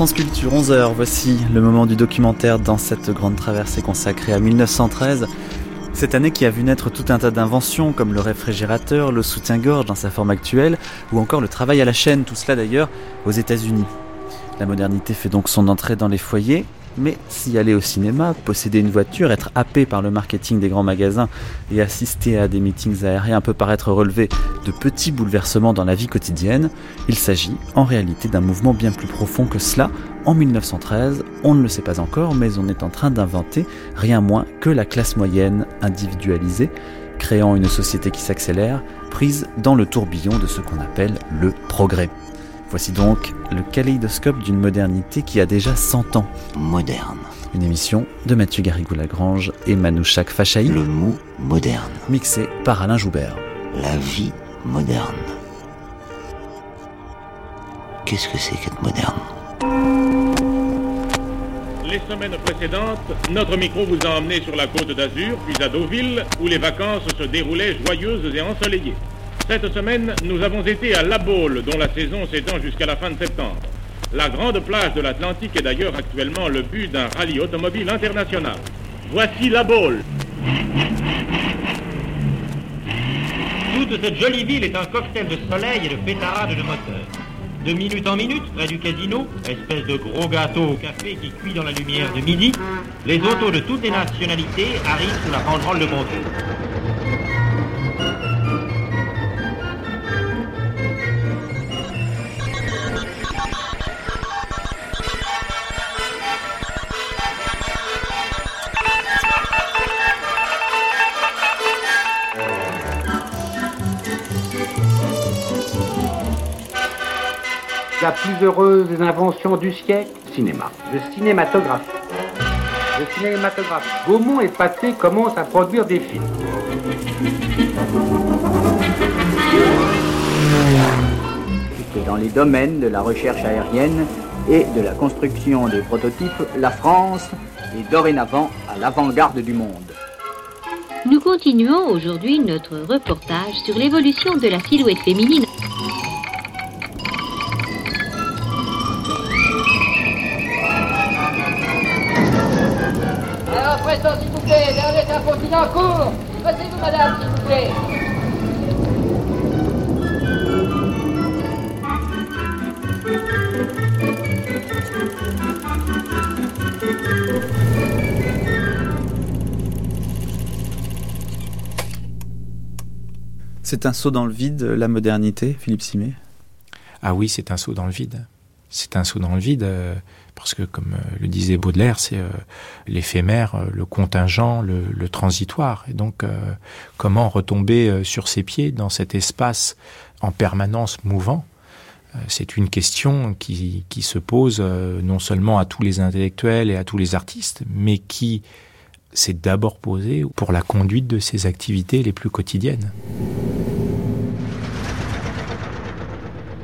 France Culture, 11h, voici le moment du documentaire dans cette grande traversée consacrée à 1913. Cette année qui a vu naître tout un tas d'inventions comme le réfrigérateur, le soutien-gorge dans sa forme actuelle, ou encore le travail à la chaîne, tout cela d'ailleurs aux États-Unis. La modernité fait donc son entrée dans les foyers, mais si aller au cinéma, posséder une voiture, être happé par le marketing des grands magasins et assister à des meetings aériens peut paraître relever de petits bouleversements dans la vie quotidienne, il s'agit en réalité d'un mouvement bien plus profond que cela. En 1913, on ne le sait pas encore, mais on est en train d'inventer rien moins que la classe moyenne individualisée, créant une société qui s'accélère, prise dans le tourbillon de ce qu'on appelle le progrès. Voici donc le kaléidoscope d'une modernité qui a déjà 100 ans. Moderne. Une émission de Mathieu Garrigou-Lagrange et Manouchak Fachaï. Le mot moderne. Mixé par Alain Joubert. La vie moderne. Qu'est-ce que c'est qu'être moderne? Les semaines précédentes, notre micro vous a emmené sur la côte d'Azur, puis à Deauville, où les vacances se déroulaient joyeuses et ensoleillées. Cette semaine, nous avons été à La Baule, dont la saison s'étend jusqu'à la fin de septembre. La grande plage de l'Atlantique est d'ailleurs actuellement le but d'un rallye automobile international. Voici La Baule. Toute cette jolie ville est un cocktail de soleil et de pétarade de moteur. De minute en minute, près du casino, espèce de gros gâteau au café qui cuit dans la lumière de midi, les autos de toutes les nationalités arrivent sous la banderole de Montreux. La plus heureuse des inventions du siècle Cinéma. Le cinématographe. Le cinématographe. Gaumont et Pathé commencent à produire des films. dans les domaines de la recherche aérienne et de la construction des prototypes, la France est dorénavant à l'avant-garde du monde. Nous continuons aujourd'hui notre reportage sur l'évolution de la silhouette féminine. C'est un saut dans le vide, la modernité, Philippe Simet Ah oui, c'est un saut dans le vide. C'est un saut dans le vide, euh, parce que comme euh, le disait Baudelaire, c'est euh, l'éphémère, le contingent, le, transitoire. Et donc, comment retomber sur ses pieds dans cet espace en permanence mouvant? C'est une question qui se pose non seulement à tous les intellectuels et à tous les artistes, mais qui s'est d'abord posée pour la conduite de ces activités les plus quotidiennes.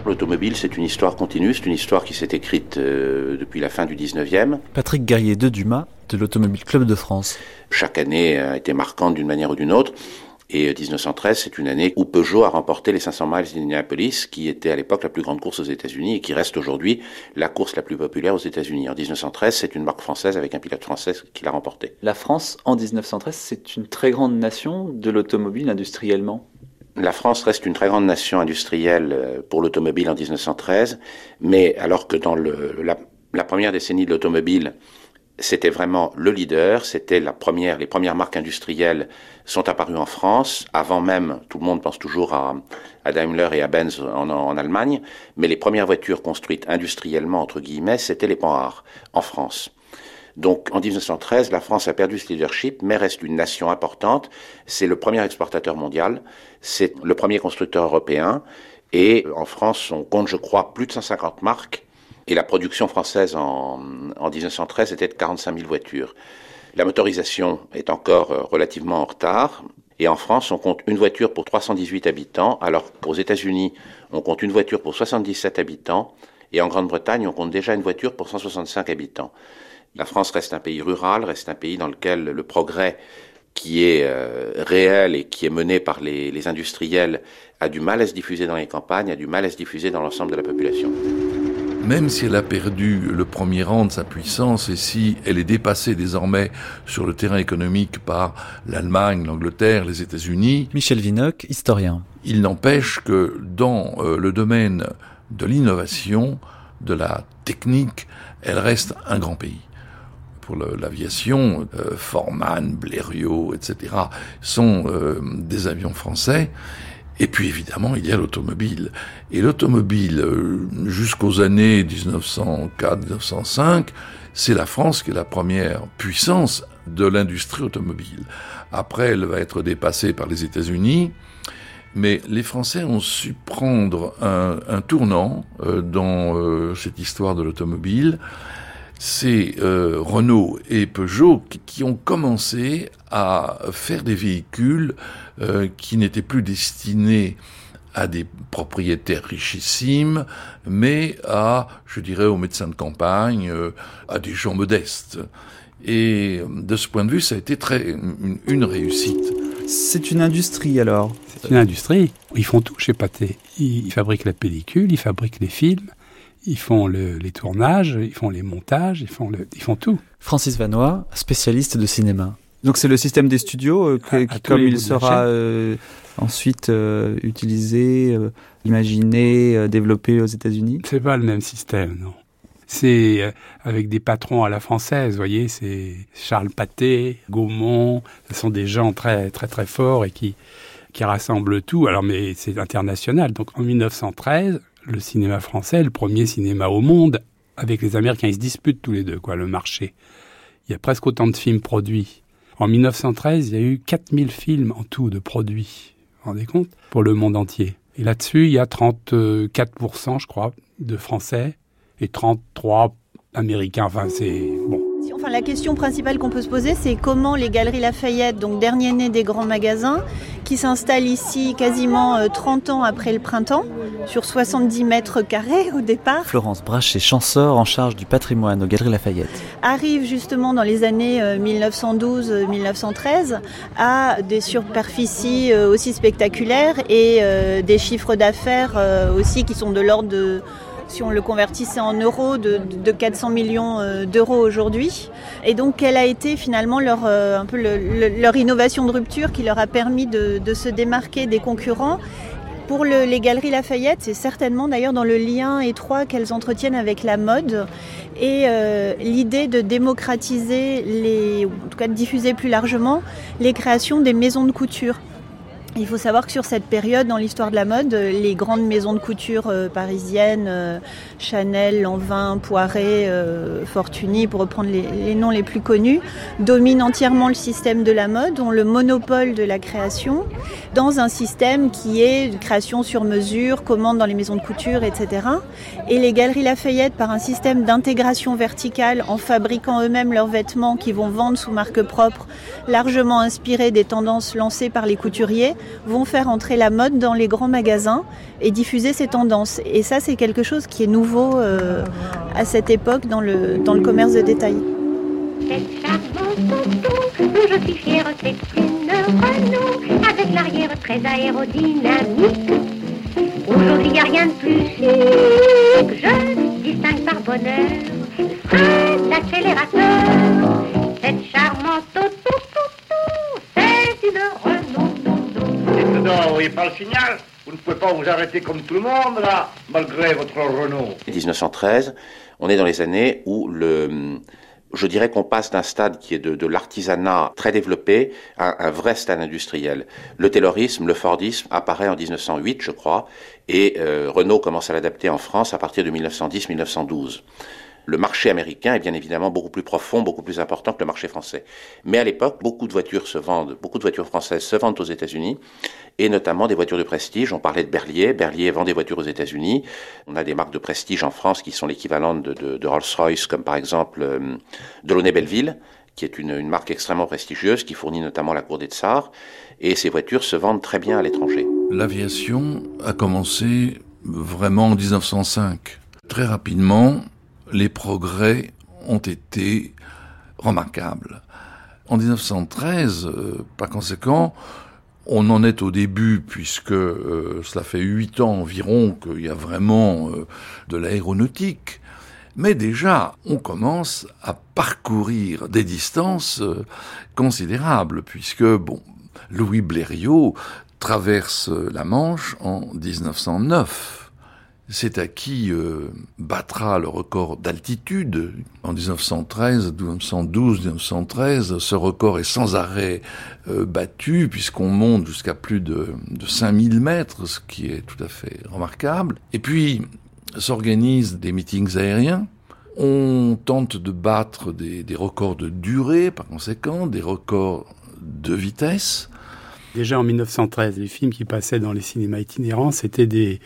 L'automobile, c'est une histoire continue, c'est une histoire qui s'est écrite euh, depuis la fin du 19e. Patrick Guerrier de Dumas, de l'Automobile Club de France. Chaque année a été marquante d'une manière ou d'une autre. Et 1913, c'est une année où Peugeot a remporté les 500 miles d'Indianapolis, qui était à l'époque la plus grande course aux États-Unis et qui reste aujourd'hui la course la plus populaire aux États-Unis. En 1913, c'est une marque française avec un pilote français qui l'a remporté. La France, en 1913, c'est une très grande nation de l'automobile industriellement. La France reste une très grande nation industrielle pour l'automobile en 1913, mais alors que dans le, la, la première décennie de l'automobile, c'était vraiment le leader, c'était la première, les premières marques industrielles sont apparues en France, avant même, tout le monde pense toujours à, Daimler et à Benz en, en, Allemagne, mais les premières voitures construites industriellement, entre guillemets, c'était les Panhard, en France. Donc en 1913, la France a perdu ce leadership, mais reste une nation importante. C'est le premier exportateur mondial, c'est le premier constructeur européen, et en France, on compte, je crois, plus de 150 marques et la production française en, en 1913 était de 45 000 voitures. La motorisation est encore euh, relativement en retard. Et en France, on compte une voiture pour 318 habitants, alors qu'aux États-Unis, on compte une voiture pour 77 habitants. Et en Grande-Bretagne, on compte déjà une voiture pour 165 habitants. La France reste un pays rural, reste un pays dans lequel le progrès qui est euh, réel et qui est mené par les, les industriels a du mal à se diffuser dans les campagnes, a du mal à se diffuser dans l'ensemble de la population. Même si elle a perdu le premier rang de sa puissance et si elle est dépassée désormais sur le terrain économique par l'Allemagne, l'Angleterre, les États-Unis. Michel Vinocq, historien. Il n'empêche que dans euh, le domaine de l'innovation, de la technique, elle reste un grand pays. Pour l'aviation, euh, Forman, Blériot, etc. sont euh, des avions français. Et puis évidemment, il y a l'automobile. Et l'automobile, euh, jusqu'aux années 1904-1905, c'est la France qui est la première puissance de l'industrie automobile. Après, elle va être dépassée par les États-Unis. Mais les Français ont su prendre un, un tournant euh, dans euh, cette histoire de l'automobile. C'est euh, Renault et Peugeot qui, qui, ont commencé à faire des véhicules qui n'étaient plus destinés à des propriétaires richissimes, mais à, je dirais, aux médecins de campagne, à des gens modestes. Et de ce point de vue, ça a été très une, une réussite. C'est une industrie alors? C'est une industrie. Ils font tout chez Pathé. Ils, fabriquent la pellicule, ils fabriquent les films, ils font le, les tournages, ils font les montages, ils font, le, ils font tout. Francis Vanois, spécialiste de cinéma. Donc c'est le système des studios euh, que, à, à comme il sera euh, ensuite euh, utilisé, euh, imaginé, euh, développé aux États-Unis. C'est pas le même système, non. C'est avec des patrons à la française, vous voyez, c'est Charles Pathé, Gaumont, ce sont des gens très très très forts et qui qui rassemblent tout. Alors mais c'est international. Donc en 1913, le cinéma français, le premier cinéma au monde, avec les Américains, ils se disputent tous les deux quoi, le marché. Il y a presque autant de films produits. En 1913, il y a eu 4000 films en tout de produits. Vous vous rendez compte? Pour le monde entier. Et là-dessus, il y a 34%, je crois, de Français et 33 américains. Enfin, c'est bon. Enfin, la question principale qu'on peut se poser, c'est comment les Galeries Lafayette, donc dernier né des grands magasins, qui s'installent ici quasiment 30 ans après le printemps, sur 70 mètres carrés au départ. Florence Brachet, chanceur en charge du patrimoine aux Galeries Lafayette. Arrive justement dans les années 1912-1913 à des superficies aussi spectaculaires et des chiffres d'affaires aussi qui sont de l'ordre de si on le convertissait en euros, de, de 400 millions d'euros aujourd'hui. Et donc, quelle a été finalement leur, un peu le, le, leur innovation de rupture qui leur a permis de, de se démarquer des concurrents pour le, les Galeries Lafayette, c'est certainement d'ailleurs dans le lien étroit qu'elles entretiennent avec la mode et euh, l'idée de démocratiser, les, en tout cas de diffuser plus largement les créations des maisons de couture. Il faut savoir que sur cette période, dans l'histoire de la mode, les grandes maisons de couture euh, parisiennes, euh, Chanel, Lanvin, Poiret, euh, Fortuny, pour reprendre les, les, noms les plus connus, dominent entièrement le système de la mode, ont le monopole de la création, dans un système qui est création sur mesure, commande dans les maisons de couture, etc. Et les galeries Lafayette, par un système d'intégration verticale, en fabriquant eux-mêmes leurs vêtements qui vont vendre sous marque propre, largement inspirés des tendances lancées par les couturiers, vont faire entrer la mode dans les grands magasins et diffuser ces tendances. Et ça, c'est quelque chose qui est nouveau euh, à cette époque dans le, dans le commerce de détail. Je suis fière, c'est une Renault avec l'arrière très aérodynamique. Aujourd'hui, il n'y a rien de plus chic. Je distingue par bonheur le frein d'accélérateur. Vous ne pouvez pas vous arrêter comme tout le monde, malgré votre Renault. 1913, on est dans les années où le... Je dirais qu'on passe d'un stade qui est de, de l'artisanat très développé à un vrai stade industriel. Le taylorisme, le fordisme apparaît en 1908, je crois, et euh, Renault commence à l'adapter en France à partir de 1910-1912 le marché américain est bien évidemment beaucoup plus profond, beaucoup plus important que le marché français. Mais à l'époque, beaucoup de voitures se vendent, beaucoup de voitures françaises se vendent aux États-Unis, et notamment des voitures de prestige. On parlait de Berlier. Berlier vend des voitures aux États-Unis. On a des marques de prestige en France qui sont l'équivalent de, Rolls-Royce, comme par exemple euh, Delaunay-Belleville, qui est une, une, marque extrêmement prestigieuse, qui fournit notamment la cour des Tsars. Et ces voitures se vendent très bien à l'étranger. L'aviation a commencé vraiment en 1905. Très rapidement, les progrès ont été remarquables. En 1913, euh, par conséquent, On en est au début puisque euh, cela fait huit ans environ qu'il y a vraiment euh, de l'aéronautique. Mais déjà, on commence à parcourir des distances considérables puisque, bon, Louis Blériot traverse la Manche en 1909 c'est à qui euh, battra le record d'altitude en 1913, 1912, 1913. Ce record est sans arrêt euh, battu puisqu'on monte jusqu'à plus de, de 5000 mètres, ce qui est tout à fait remarquable. Et puis s'organisent des meetings aériens. On tente de battre des, des records de durée, par conséquent, des records de vitesse. Déjà en 1913, les films qui passaient dans les cinémas itinérants, c'était des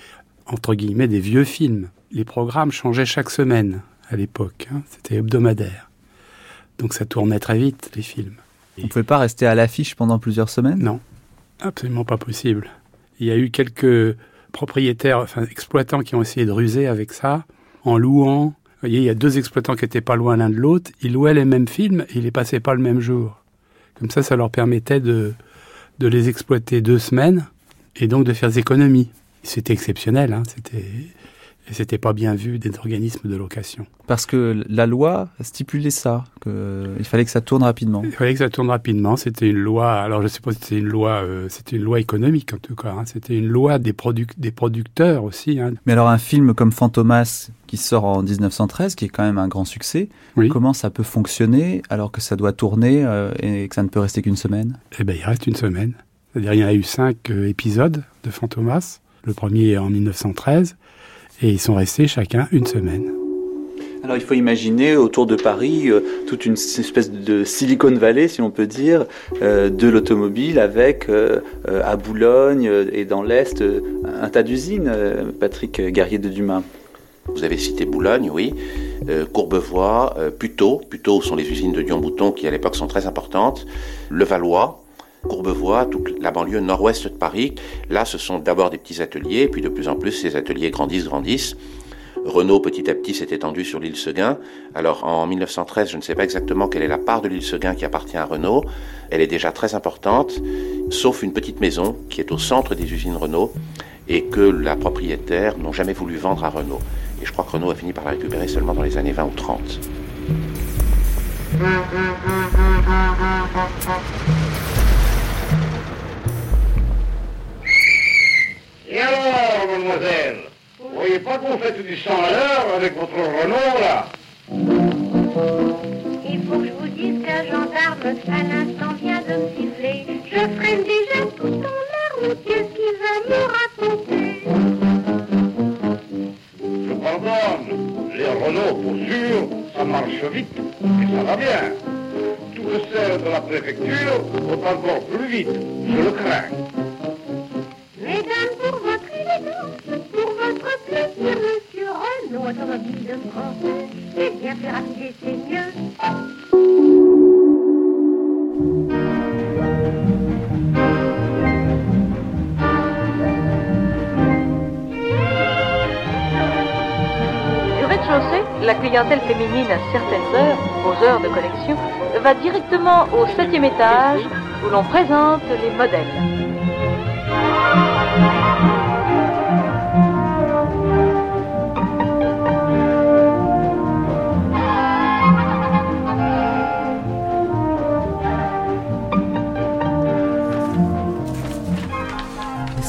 entre guillemets, des vieux films. Les programmes changeaient chaque semaine à l'époque. Hein. C'était hebdomadaire. Donc ça tournait très vite, les films. On ne pouvait pas rester à l'affiche pendant plusieurs semaines? Non, absolument pas possible. Il y a eu quelques propriétaires, enfin exploitants qui ont essayé de ruser avec ça, en louant. Vous voyez, il y a deux exploitants qui étaient pas loin l'un de l'autre. Ils louaient les mêmes films et ils les passaient pas le même jour. Comme ça, ça leur permettait de, de les exploiter deux semaines et donc de faire des économies. C'était exceptionnel, hein, c'était c'était pas bien vu des organismes de location. Parce que la loi stipulait ça, qu'il fallait que ça tourne rapidement. Il fallait que ça tourne rapidement. C'était une loi. Alors je sais pas si c'était une loi. Euh, c'était une loi économique en tout cas. Hein. C'était une loi des, produc des producteurs aussi. Hein. Mais alors un film comme Fantomas qui sort en 1913, qui est quand même un grand succès, comment ça peut fonctionner alors que ça doit tourner euh, et que ça ne peut rester qu'une semaine? Eh ben il reste une semaine. C'est-à-dire il y a eu cinq euh, épisodes de Fantomas. Le premier en 1913, et ils sont restés chacun une semaine. Alors il faut imaginer autour de Paris euh, toute une espèce de Silicon Valley, si on peut dire, euh, de l'automobile avec euh, à Boulogne et dans l'Est un tas d'usines, Patrick Guerrier de Dumas. Vous avez cité Boulogne, oui, Courbevoie, Puteaux, Puteaux sont les usines de Dion-Bouton qui à l'époque sont très importantes, Levallois, Courbevoie, toute la banlieue nord-ouest de Paris. Là, ce sont d'abord des petits ateliers, puis de plus en plus, ces ateliers grandissent, grandissent. Renault, petit à petit, s'est étendu sur l'île Seguin. Alors, en 1913, je ne sais pas exactement quelle est la part de l'île Seguin qui appartient à Renault. Elle est déjà très importante, sauf une petite maison qui est au centre des usines Renault et que la propriétaire n'ont jamais voulu vendre à Renault. Et je crois que Renault a fini par la récupérer seulement dans les années 20 ou 30. Mademoiselle Vous voyez pas qu'on fait du sang à l'heure avec votre Renault, là Il faut que je vous dise qu'un gendarme, à l'instant, vient de me siffler. Je freine déjà tout en larmes, qu'est-ce qu'il va me raconter Je pardonne. Les Renault, pour sûr, ça marche vite et ça va bien. Tout le sel de la préfecture va encore plus vite, je le crains. Automobile de France, la clientèle féminine à certaines heures, aux heures de collection, va directement au septième étage où l'on présente les modèles.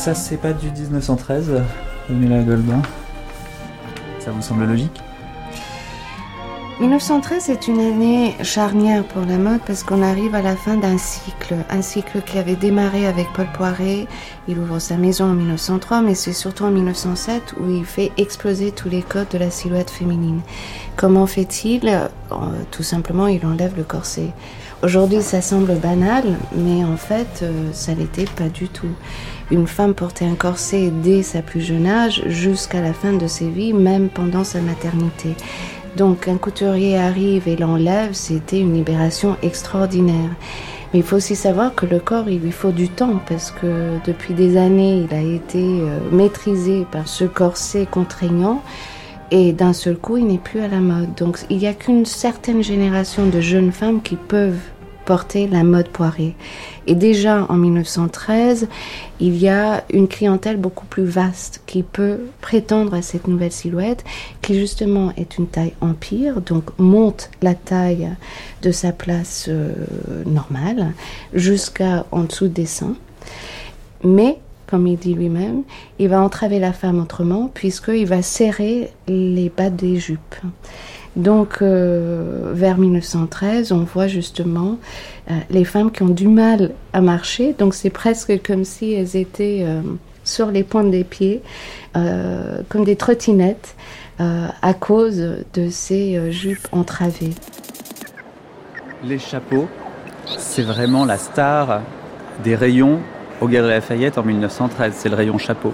Ça, c'est pas du 1913, Pamela Goldin Ça vous semble logique? 1913 est une année charnière pour la mode parce qu'on arrive à la fin d'un cycle, un cycle qui avait démarré avec Paul Poiret. Il ouvre sa maison en 1903, mais c'est surtout en 1907 où il fait exploser tous les codes de la silhouette féminine. Comment fait-il Euh, Tout simplement, il enlève le corset. Aujourd'hui, ça semble banal, mais en fait, euh, ça l'était pas du tout. Une femme portait un corset dès sa plus jeune âge jusqu'à la fin de ses vies, même pendant sa maternité. Donc un couturier arrive et l'enlève, c'était une libération extraordinaire. Mais il faut aussi savoir que le corps, il lui faut du temps parce que depuis des années, il a été euh, maîtrisé par ce corset contraignant et d'un seul coup, il n'est plus à la mode. Donc il n'y a qu'une certaine génération de jeunes femmes qui peuvent porter la mode poirée. Et déjà en 1913, il y a une clientèle beaucoup plus vaste qui peut prétendre à cette nouvelle silhouette, qui justement est une taille empire, donc monte la taille de sa place euh, normale jusqu'à en dessous des seins. Mais comme il dit lui-même, il va entraver la femme autrement puisqu'il va serrer les bas des jupes. Donc, euh, vers 1913, on voit justement euh, les femmes qui ont du mal à marcher. Donc, c'est presque comme si elles étaient euh, sur les pointes des pieds, comme des trottinettes, à cause de ces jupes entravées. Les chapeaux, c'est vraiment la star des rayons au Galerie Lafayette en 1913. C'est le rayon chapeau.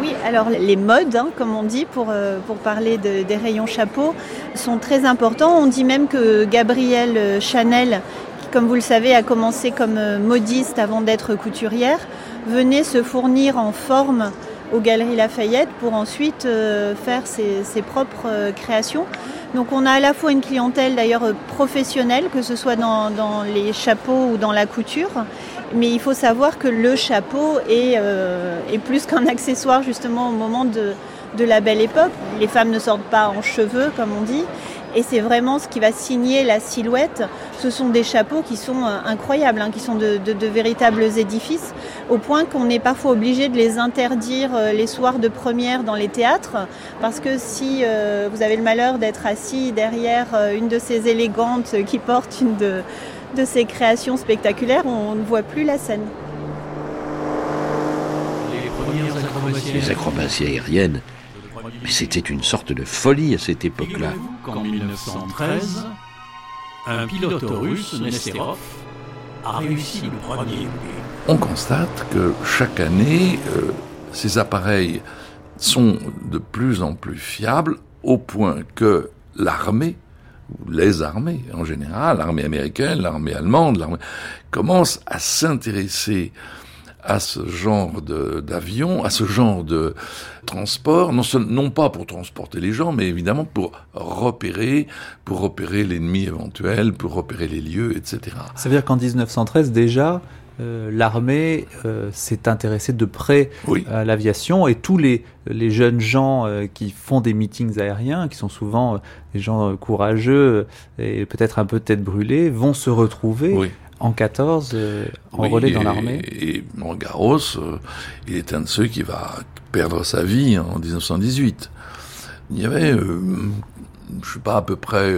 Oui, alors les modes, hein, comme on dit pour, euh, pour parler de, des rayons chapeaux, sont très importants. On dit même que Gabrielle Chanel, qui comme vous le savez a commencé comme euh, modiste avant d'être couturière, venait se fournir en forme aux Galeries Lafayette pour ensuite euh, faire ses, ses propres créations. Donc on a à la fois une clientèle d'ailleurs professionnelle, que ce soit dans, dans, les chapeaux ou dans la couture, mais il faut savoir que le chapeau est, euh, est plus qu'un accessoire justement au moment de, de, la belle époque. Les femmes ne sortent pas en cheveux comme on dit. Et c'est vraiment ce qui va signer la silhouette. Ce sont des chapeaux qui sont euh, incroyables, hein, qui sont de, de, de, véritables édifices, au point qu'on est parfois obligé de les interdire euh, les soirs de première dans les théâtres, parce que si euh, vous avez le malheur d'être assis derrière euh, une de ces élégantes qui porte une de, de ces créations spectaculaires, on ne voit plus la scène. Les acrobaties aériennes, mais c'était une sorte de folie à cette époque-là. qu'en 1913, un pilote russe, Nesterov, a réussi le premier. On constate que chaque année, euh, ces appareils sont de plus en plus fiables au point que l'armée les armées en général, l'armée américaine, l'armée allemande, l'armée, commencent à s'intéresser à ce genre d'avion, à ce genre de transport, non, non pas pour transporter les gens, mais évidemment pour repérer, pour repérer l'ennemi éventuel, pour repérer les lieux, etc. Ça veut dire qu'en 1913 déjà, euh, l'armée euh, s'est intéressée de près oui. à l'aviation et tous les, les jeunes gens euh, qui font des meetings aériens, qui sont souvent des gens courageux et peut-être un peu tête brûlée, vont se retrouver oui. en 14 en oui, relais dans l'armée. Et, et Garros, il est un de ceux qui va perdre sa vie en 1918. Il y avait je sais pas, à peu près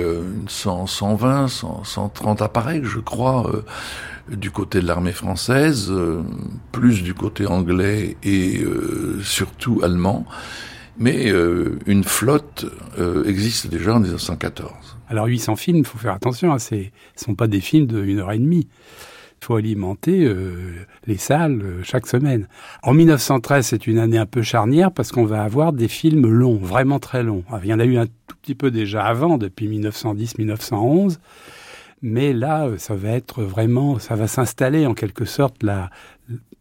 100, 120, 100, 130 appareils, je crois, euh, du côté de l'armée française, euh, plus du côté anglais et euh, surtout allemand. Mais euh, une flotte euh, existe déjà en 1914. Alors 800 films, il faut faire attention, hein, ce ne sont pas des films de 1 heure et demie. Il faut alimenter euh, les salles euh, chaque semaine. En 1913, c'est une année un peu charnière parce qu'on va avoir des films longs, vraiment très longs. Alors, il y en a eu un tout petit peu déjà avant, depuis 1910-1911. Mais là, euh, ça va être vraiment, ça va s'installer en quelque sorte la,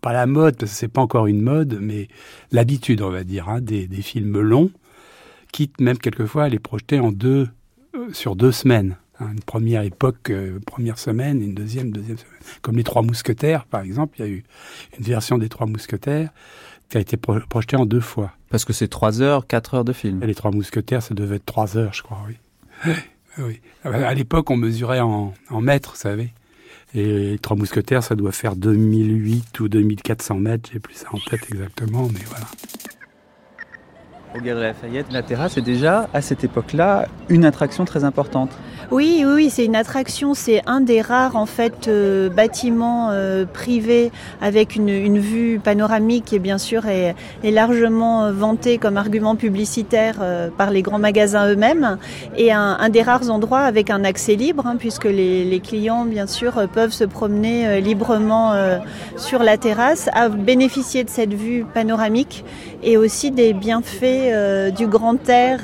pas la mode, parce que c'est pas encore une mode, mais l'habitude, on va dire, hein, des, des, films longs, quitte même quelquefois à les projeter en deux, euh, sur deux semaines. Hein, une première époque, euh, première semaine, une deuxième, deuxième semaine. Comme les Trois Mousquetaires, par exemple, il y a eu une version des Trois Mousquetaires qui a été pro projetée en deux fois. Parce que c'est trois heures, quatre heures de film. Et les Trois Mousquetaires, ça devait être trois heures, je crois, oui. Oui. À l'époque, on mesurait en, mètres, vous savez. Et Trois Mousquetaires, ça doit faire 2008 ou 2400 mètres, j'ai plus ça en tête exactement, mais voilà. Au Galerie Lafayette, la terrasse est déjà, à cette époque-là, une attraction très importante. Oui, oui, c'est une attraction. C'est un des rares en fait euh, bâtiments euh, privés avec une, vue panoramique qui, bien sûr, est, largement vanté comme argument publicitaire euh, par les grands magasins eux-mêmes, et un, des rares endroits avec un accès libre, hein, puisque les, les, clients, bien sûr, peuvent se promener euh, librement euh, sur la terrasse, à bénéficier de cette vue panoramique et aussi des bienfaits euh, du grand air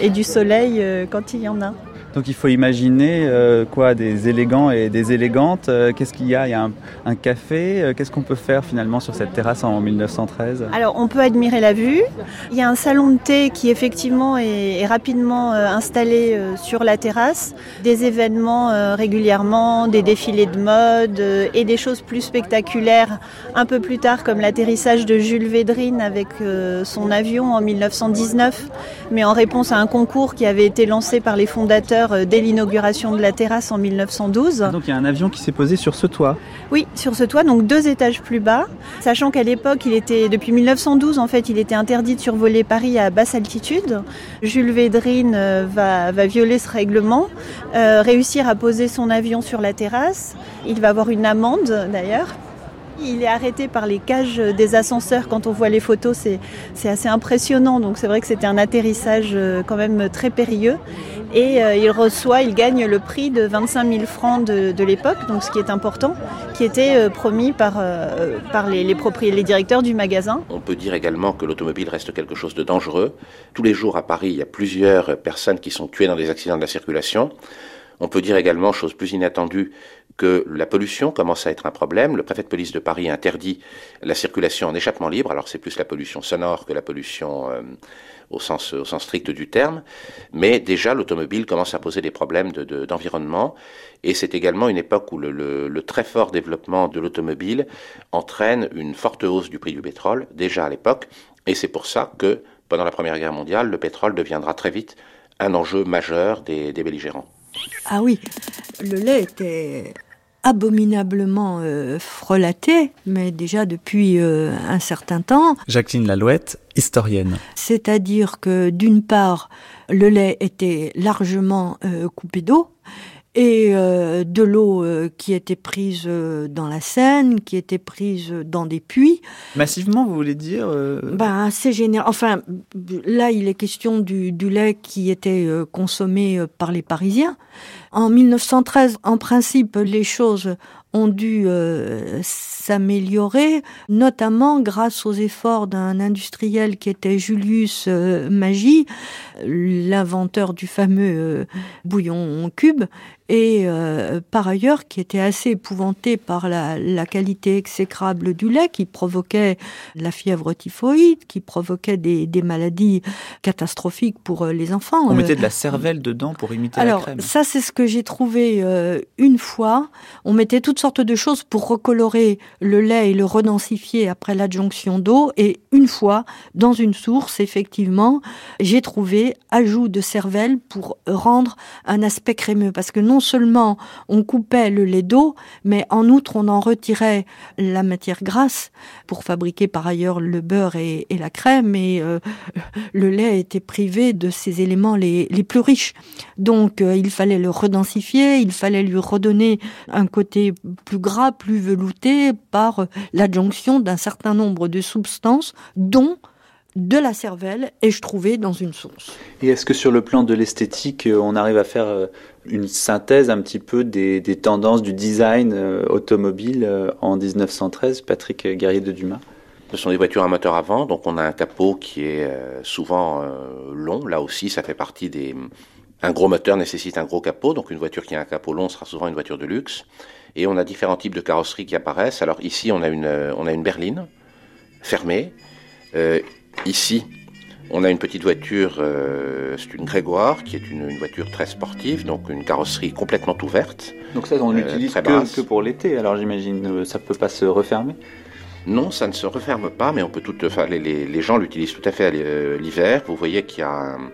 et du soleil quand il y en a. Donc il faut imaginer euh, quoi Des élégants et des élégantes. Euh, Qu'est-ce qu'il y a? Il y a un, café. Euh, Qu'est-ce qu'on peut faire finalement sur cette terrasse en 1913 Alors on peut admirer la vue. Il y a un salon de thé qui effectivement est, rapidement installé sur la terrasse. Des événements régulièrement, des défilés de mode et des choses plus spectaculaires un peu plus tard comme l'atterrissage de Jules Védrine avec son avion en 1919, mais en réponse à un concours qui avait été lancé par les fondateurs euh, dès l'inauguration de la terrasse en 1912. Donc il y a un avion qui s'est posé sur ce toit. Oui, sur ce toit, donc deux étages plus bas, sachant qu'à l'époque, il était depuis 1912 en fait, il était interdit de survoler Paris à basse altitude. Jules Védrine euh, va, va violer ce règlement, euh, réussir à poser son avion sur la terrasse. Il va avoir une amende d'ailleurs. Il est arrêté par les cages des ascenseurs. Quand on voit les photos, c'est assez impressionnant. Donc c'est vrai que c'était un atterrissage euh, quand même très périlleux. Et euh, il reçoit, il gagne le prix de 25 000 francs de, l'époque, donc ce qui est important, qui était euh, promis par, par les, les, propri- les directeurs du magasin. On peut dire également que l'automobile reste quelque chose de dangereux. Tous les jours à Paris, il y a plusieurs personnes qui sont tuées dans des accidents de la circulation. On peut dire également, chose plus inattendue, que la pollution commence à être un problème. Le préfet de police de Paris interdit la circulation en échappement libre. Alors c'est plus la pollution sonore que la pollution euh, au, sens, strict du terme. Mais déjà, l'automobile commence à poser des problèmes de- de- d'environnement. Et c'est également une époque où le, très fort développement de l'automobile entraîne une forte hausse du prix du pétrole, déjà à l'époque. Et c'est pour ça que, pendant la Première Guerre mondiale, le pétrole deviendra très vite un enjeu majeur des belligérants. Ah oui, le lait était abominablement euh, frelaté, mais déjà depuis euh, un certain temps. Jacqueline Lalouette, historienne. C'est-à-dire que d'une part, le lait était largement euh, coupé d'eau et euh, de l'eau euh, qui était prise euh, dans la Seine, qui était prise dans des puits. Massivement, vous voulez dire euh, Ben, c'est général. Enfin, là, il est question du, du lait qui était euh, consommé euh, par les Parisiens. En 1913, en principe, les choses ont dû euh, s'améliorer, notamment grâce aux efforts d'un industriel qui était Julius Magie, l'inventeur du fameux euh, bouillon cube, et euh, par ailleurs qui était assez épouvanté par la, la qualité exécrable du lait qui provoquait la fièvre typhoïde, qui provoquait des, des maladies catastrophiques pour euh, les enfants. On Euh, mettait de la cervelle dedans pour imiter alors, la crème. ça, c'est ce que j'ai trouvé euh, une fois. On mettait toutes sortes de choses pour recolorer le lait et le redensifier après l'adjonction d'eau. Et une fois, dans une source, effectivement, j'ai trouvé ajout de cervelle pour rendre un aspect crémeux. Parce que non seulement on coupait le lait d'eau, mais en outre, on en retirait la matière grasse pour fabriquer par ailleurs le beurre et, la crème. Et euh, le lait était privé de ces éléments les, plus riches. Donc euh, il fallait le redensifier, il fallait lui redonner un côté plus gras, plus velouté par l'adjonction d'un certain nombre de substances, dont de la cervelle, et je trouvais dans une source. Et est-ce que sur le plan de l'esthétique, euh, on arrive à faire euh, une synthèse un petit peu des, des tendances du design euh, automobile en 1913, Patrick Guerrier de Dumas? Ce sont des voitures à moteur avant, donc on a un capot qui est souvent long. Là aussi, ça fait partie des. Un gros moteur nécessite un gros capot, donc une voiture qui a un capot long sera souvent une voiture de luxe. Et on a différents types de carrosseries qui apparaissent. Alors ici, on a une, on a une berline fermée. Euh, ici, on a une petite voiture, euh, c'est une Grégoire, qui est une, une voiture très sportive, donc une carrosserie complètement ouverte. Donc ça, on Euh, l'utilise que, pour l'été, alors j'imagine, euh, ça peut pas se refermer? Non, ça ne se referme pas, mais on peut tout, enfin, les, les, les gens l'utilisent tout à fait l'hiver. Vous voyez qu'il y a un,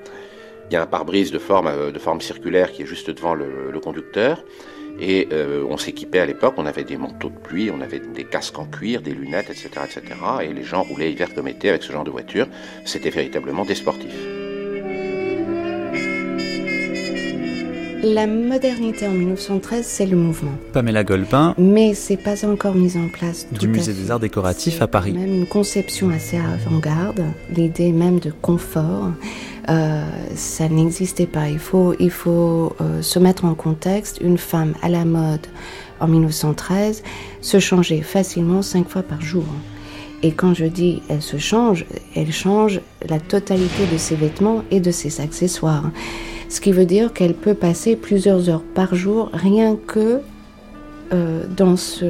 il y a un pare-brise de forme, de forme circulaire qui est juste devant le, le conducteur. Et euh, on s'équipait à l'époque, on avait des manteaux de pluie, on avait des casques en cuir, des lunettes, etc., etc. Et les gens roulaient hiver comme été avec ce genre de voiture. C'était véritablement des sportifs. La modernité en 1913, c'est le mouvement. Pamela Golpin, Mais c'est pas encore mis en place tout du à Musée fait. des Arts Décoratifs à Paris. Même une conception assez avant-garde, l'idée même de confort, euh, ça n'existait pas. Il faut, il faut euh, se mettre en contexte. Une femme à la mode en 1913 se changeait facilement cinq fois par jour. Et quand je dis elle se change, elle change la totalité de ses vêtements et de ses accessoires. Ce qui veut dire qu'elle peut passer plusieurs heures par jour rien que euh, dans ce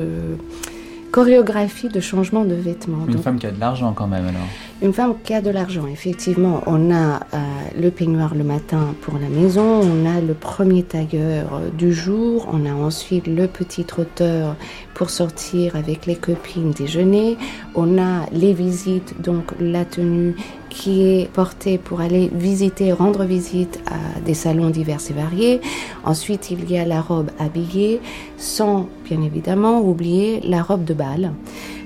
chorégraphie de changement de vêtements. Une Donc, femme qui a de l'argent quand même alors. Une femme qui a de l'argent, effectivement. On a euh, le peignoir le matin pour la maison, on a le premier tailleur euh, du jour, on a ensuite le petit trotteur pour sortir avec les copines déjeuner, on a les visites, donc la tenue qui est portée pour aller visiter, rendre visite à des salons divers et variés. Ensuite, il y a la robe habillée, sans bien évidemment oublier la robe de bal,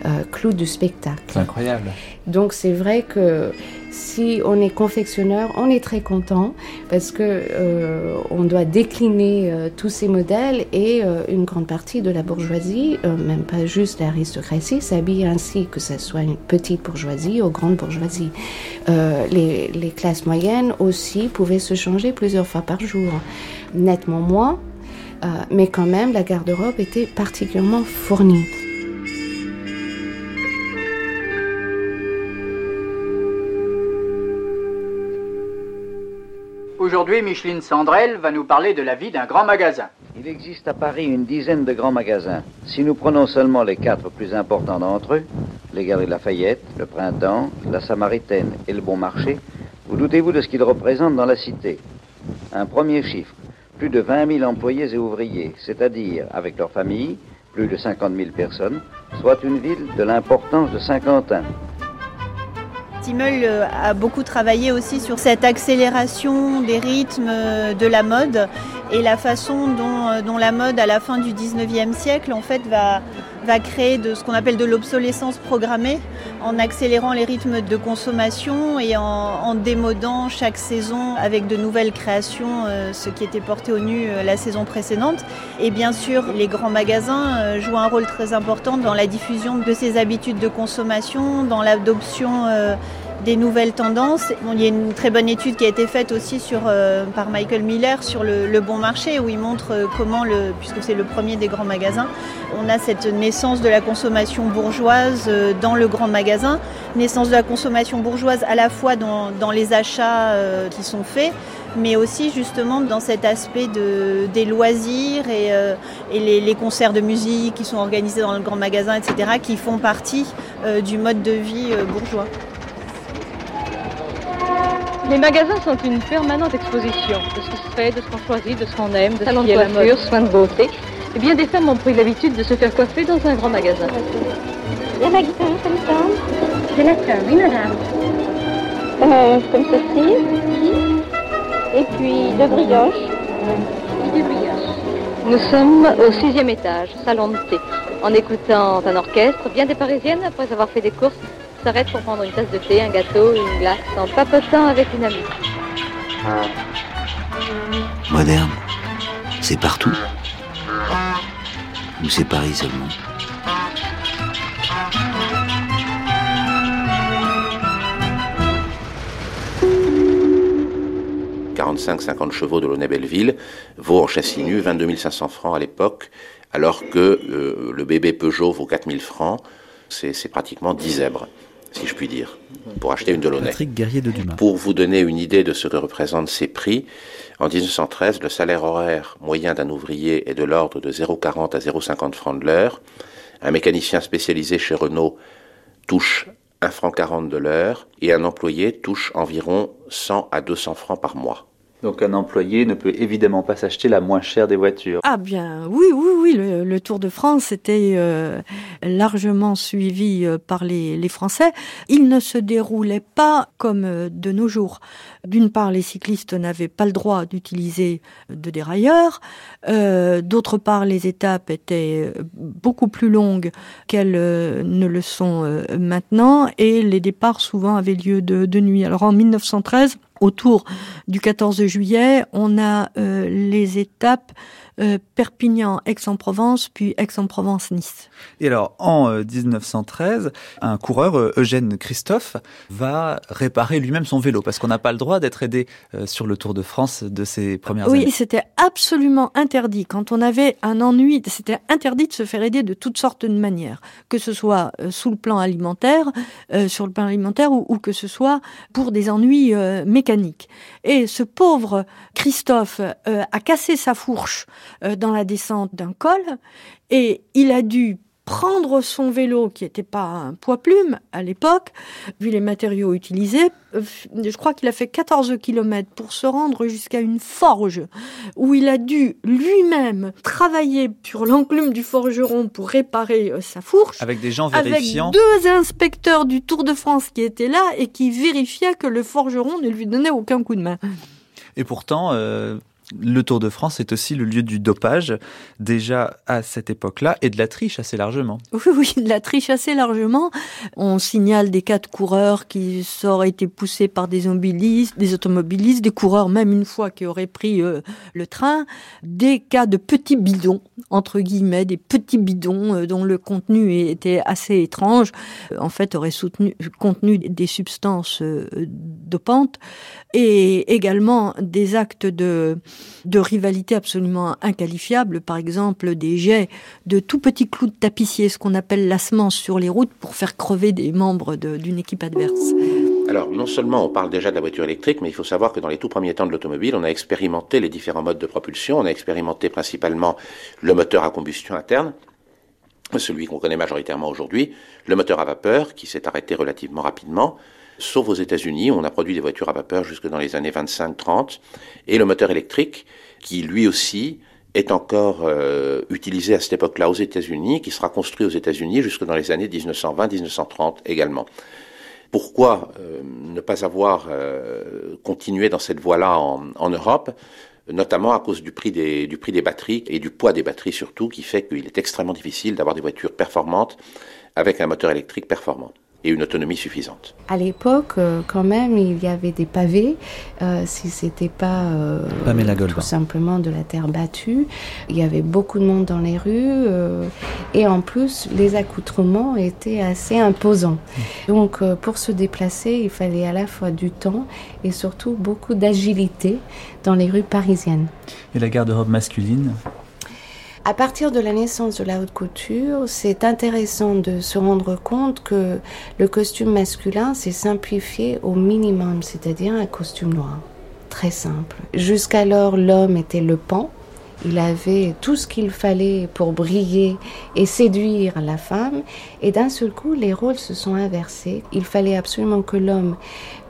euh, clou du spectacle. C'est incroyable. Donc c'est vrai que si on est confectionneur, on est très content parce que euh, on doit décliner euh, tous ces modèles et euh, une grande partie de la bourgeoisie, euh, même pas juste l'aristocratie, s'habille ainsi, que ce soit une petite bourgeoisie ou grande bourgeoisie. Euh, les, les classes moyennes aussi pouvaient se changer plusieurs fois par jour, nettement moins, euh, mais quand même la garde-robe était particulièrement fournie. Aujourd'hui, Micheline Sandrel va nous parler de la vie d'un grand magasin. Il existe à Paris une dizaine de grands magasins. Si nous prenons seulement les quatre plus importants d'entre eux, les Galeries Lafayette, le Printemps, la Samaritaine et le Bon Marché, vous doutez-vous de ce qu'ils représentent dans la cité? Un premier chiffre, plus de 20 000 employés et ouvriers, c'est-à-dire, avec leurs familles, plus de 50 000 personnes, soit une ville de l'importance de Saint-Quentin. Timmel euh, a beaucoup travaillé aussi sur cette accélération des rythmes euh, de la mode. Et la façon dont, euh, la mode à la fin du 19e siècle en fait va, va créer de ce qu'on appelle de l'obsolescence programmée en accélérant les rythmes de consommation et en, démodant chaque saison avec de nouvelles créations, euh, ce qui était porté au nu euh, la saison précédente. Et bien sûr, les grands magasins euh, jouent un rôle très important dans la diffusion de ces habitudes de consommation, dans l'adoption des nouvelles tendances. Il y a une très bonne étude qui a été faite aussi sur, euh, par Michael Miller sur le, le bon marché où il montre euh, comment, le, puisque c'est le premier des grands magasins, on a cette naissance de la consommation bourgeoise euh, dans le grand magasin, naissance de la consommation bourgeoise à la fois dans, dans les achats euh, qui sont faits, mais aussi justement dans cet aspect de, des loisirs et, euh, et les, les concerts de musique qui sont organisés dans le grand magasin, etc., qui font partie euh, du mode de vie bourgeois. Les magasins sont une permanente exposition de ce qui se fait, de ce qu'on choisit, de ce qu'on aime, de salons de coiffure, soins de beauté. Et bien des femmes ont pris l'habitude de se faire coiffer dans un grand magasin. La ma guitare, ça me semble. Je la oui, madame. Euh, comme ceci. Et puis de brioche. Et du brioche. Nous sommes au sixième étage, salon de thé. En écoutant un orchestre, bien des Parisiennes, après avoir fait des courses, s'arrêtent pour prendre une tasse de thé, un gâteau, une glace, en papotant avec une amie. Moderne, c'est partout. Ou c'est Paris seulement 45-50 chevaux de Launay Belleville vaut en châssis nu 22 500 francs à l'époque, alors que euh, le bébé Peugeot vaut 4 000 francs. C'est c'est pratiquement 10 zèbres, si je puis dire, pour acheter une Delaunay. Patrick Guerrier de Dumas. Pour vous donner une idée de ce que représentent ces prix, en 1913, le salaire horaire moyen d'un ouvrier est de l'ordre de 0,40 à 0,50 francs de l'heure. Un mécanicien spécialisé chez Renault touche 1 franc 40 de l'heure et un employé touche environ 100 à 200 francs par mois. Donc un employé ne peut évidemment pas s'acheter la moins chère des voitures. Ah bien, oui, oui, oui, le, Tour de France était euh, largement suivi euh, par les, Français. Il ne se déroulait pas comme euh, de nos jours. D'une part, les cyclistes n'avaient pas le droit d'utiliser de dérailleurs. D'autre part, les étapes étaient beaucoup plus longues qu'elles ne le sont maintenant et les départs souvent avaient lieu de nuit. Alors en 1913, autour du 14 juillet, on a euh, les étapes euh, Perpignan-Aix-en-Provence, puis Aix-en-Provence-Nice. Et alors, en euh, 1913, un coureur, euh, Eugène Christophe, va réparer lui-même son vélo, parce qu'on n'a pas le droit d'être aidé euh, sur le Tour de France de ses premières Oui, années. c'était absolument interdit. Quand on avait un ennui, c'était interdit de se faire aider de toutes sortes de manières, que ce soit euh, sous le plan alimentaire, euh, sur le plan alimentaire, ou, ou que ce soit pour des ennuis euh, mécaniques. Et ce pauvre Christophe euh, a cassé sa fourche euh, dans la descente d'un col et il a dû prendre son vélo, qui n'était pas un poids-plume à l'époque, vu les matériaux utilisés, euh, je crois qu'il a fait 14 km pour se rendre jusqu'à une forge, où il a dû lui-même travailler sur l'enclume du forgeron pour réparer euh, sa fourche. Avec des gens Avec vérifiant. deux inspecteurs du Tour de France qui étaient là et qui vérifiaient que le forgeron ne lui donnait aucun coup de main. Et pourtant, euh, le Tour de France est aussi le lieu du dopage, déjà à cette époque-là, et de la triche assez largement. Oui, oui, de la triche assez largement. On signale des cas de coureurs qui auraient été poussés par des automobilistes, des automobilistes, des coureurs même une fois qui auraient pris euh, le train, des cas de petits bidons, entre guillemets, des petits bidons euh, dont le contenu était assez étrange, euh, en fait auraient soutenu, contenu des substances dopantes, et également des actes de, de rivalité absolument inqualifiables, par exemple des jets de tout petits clous de tapissier, ce qu'on appelle la semence sur les routes pour faire crever des membres d'une équipe adverse. Alors, non seulement on parle déjà de la voiture électrique, mais il faut savoir que dans les tout premiers temps de l'automobile, on a expérimenté les différents modes de propulsion. On a expérimenté principalement le moteur à combustion interne, celui qu'on connaît majoritairement aujourd'hui, le moteur à vapeur, qui s'est arrêté relativement rapidement, sauf aux États-Unis, on a produit des voitures à vapeur jusque dans les années 25-30, et le moteur électrique, qui lui aussi est encore euh, utilisé à cette époque-là aux États-Unis, qui sera construit aux États-Unis jusque dans les années 1920-1930 également. Pourquoi euh, ne pas avoir euh, continué dans cette voie-là en, Europe? Notamment à cause du prix des batteries et du poids des batteries surtout, qui fait qu'il est extrêmement difficile d'avoir des voitures performantes avec un moteur électrique performant et une autonomie suffisante. À l'époque, euh, quand même, il y avait des pavés. Euh, si c'était pas euh, tout simplement de la terre battue, il y avait beaucoup de monde dans les rues. euh, et en plus, les accoutrements étaient assez imposants. Donc, euh, pour se déplacer, il fallait à la fois du temps et surtout beaucoup d'agilité dans les rues parisiennes. Et la garde-robe masculine? À partir de la naissance de la haute couture, c'est intéressant de se rendre compte que le costume masculin s'est simplifié au minimum, c'est-à-dire un costume noir. Très simple. Jusqu'alors, l'homme était le pan. Il avait tout ce qu'il fallait pour briller et séduire la femme. Et d'un seul coup, les rôles se sont inversés. Il fallait absolument que l'homme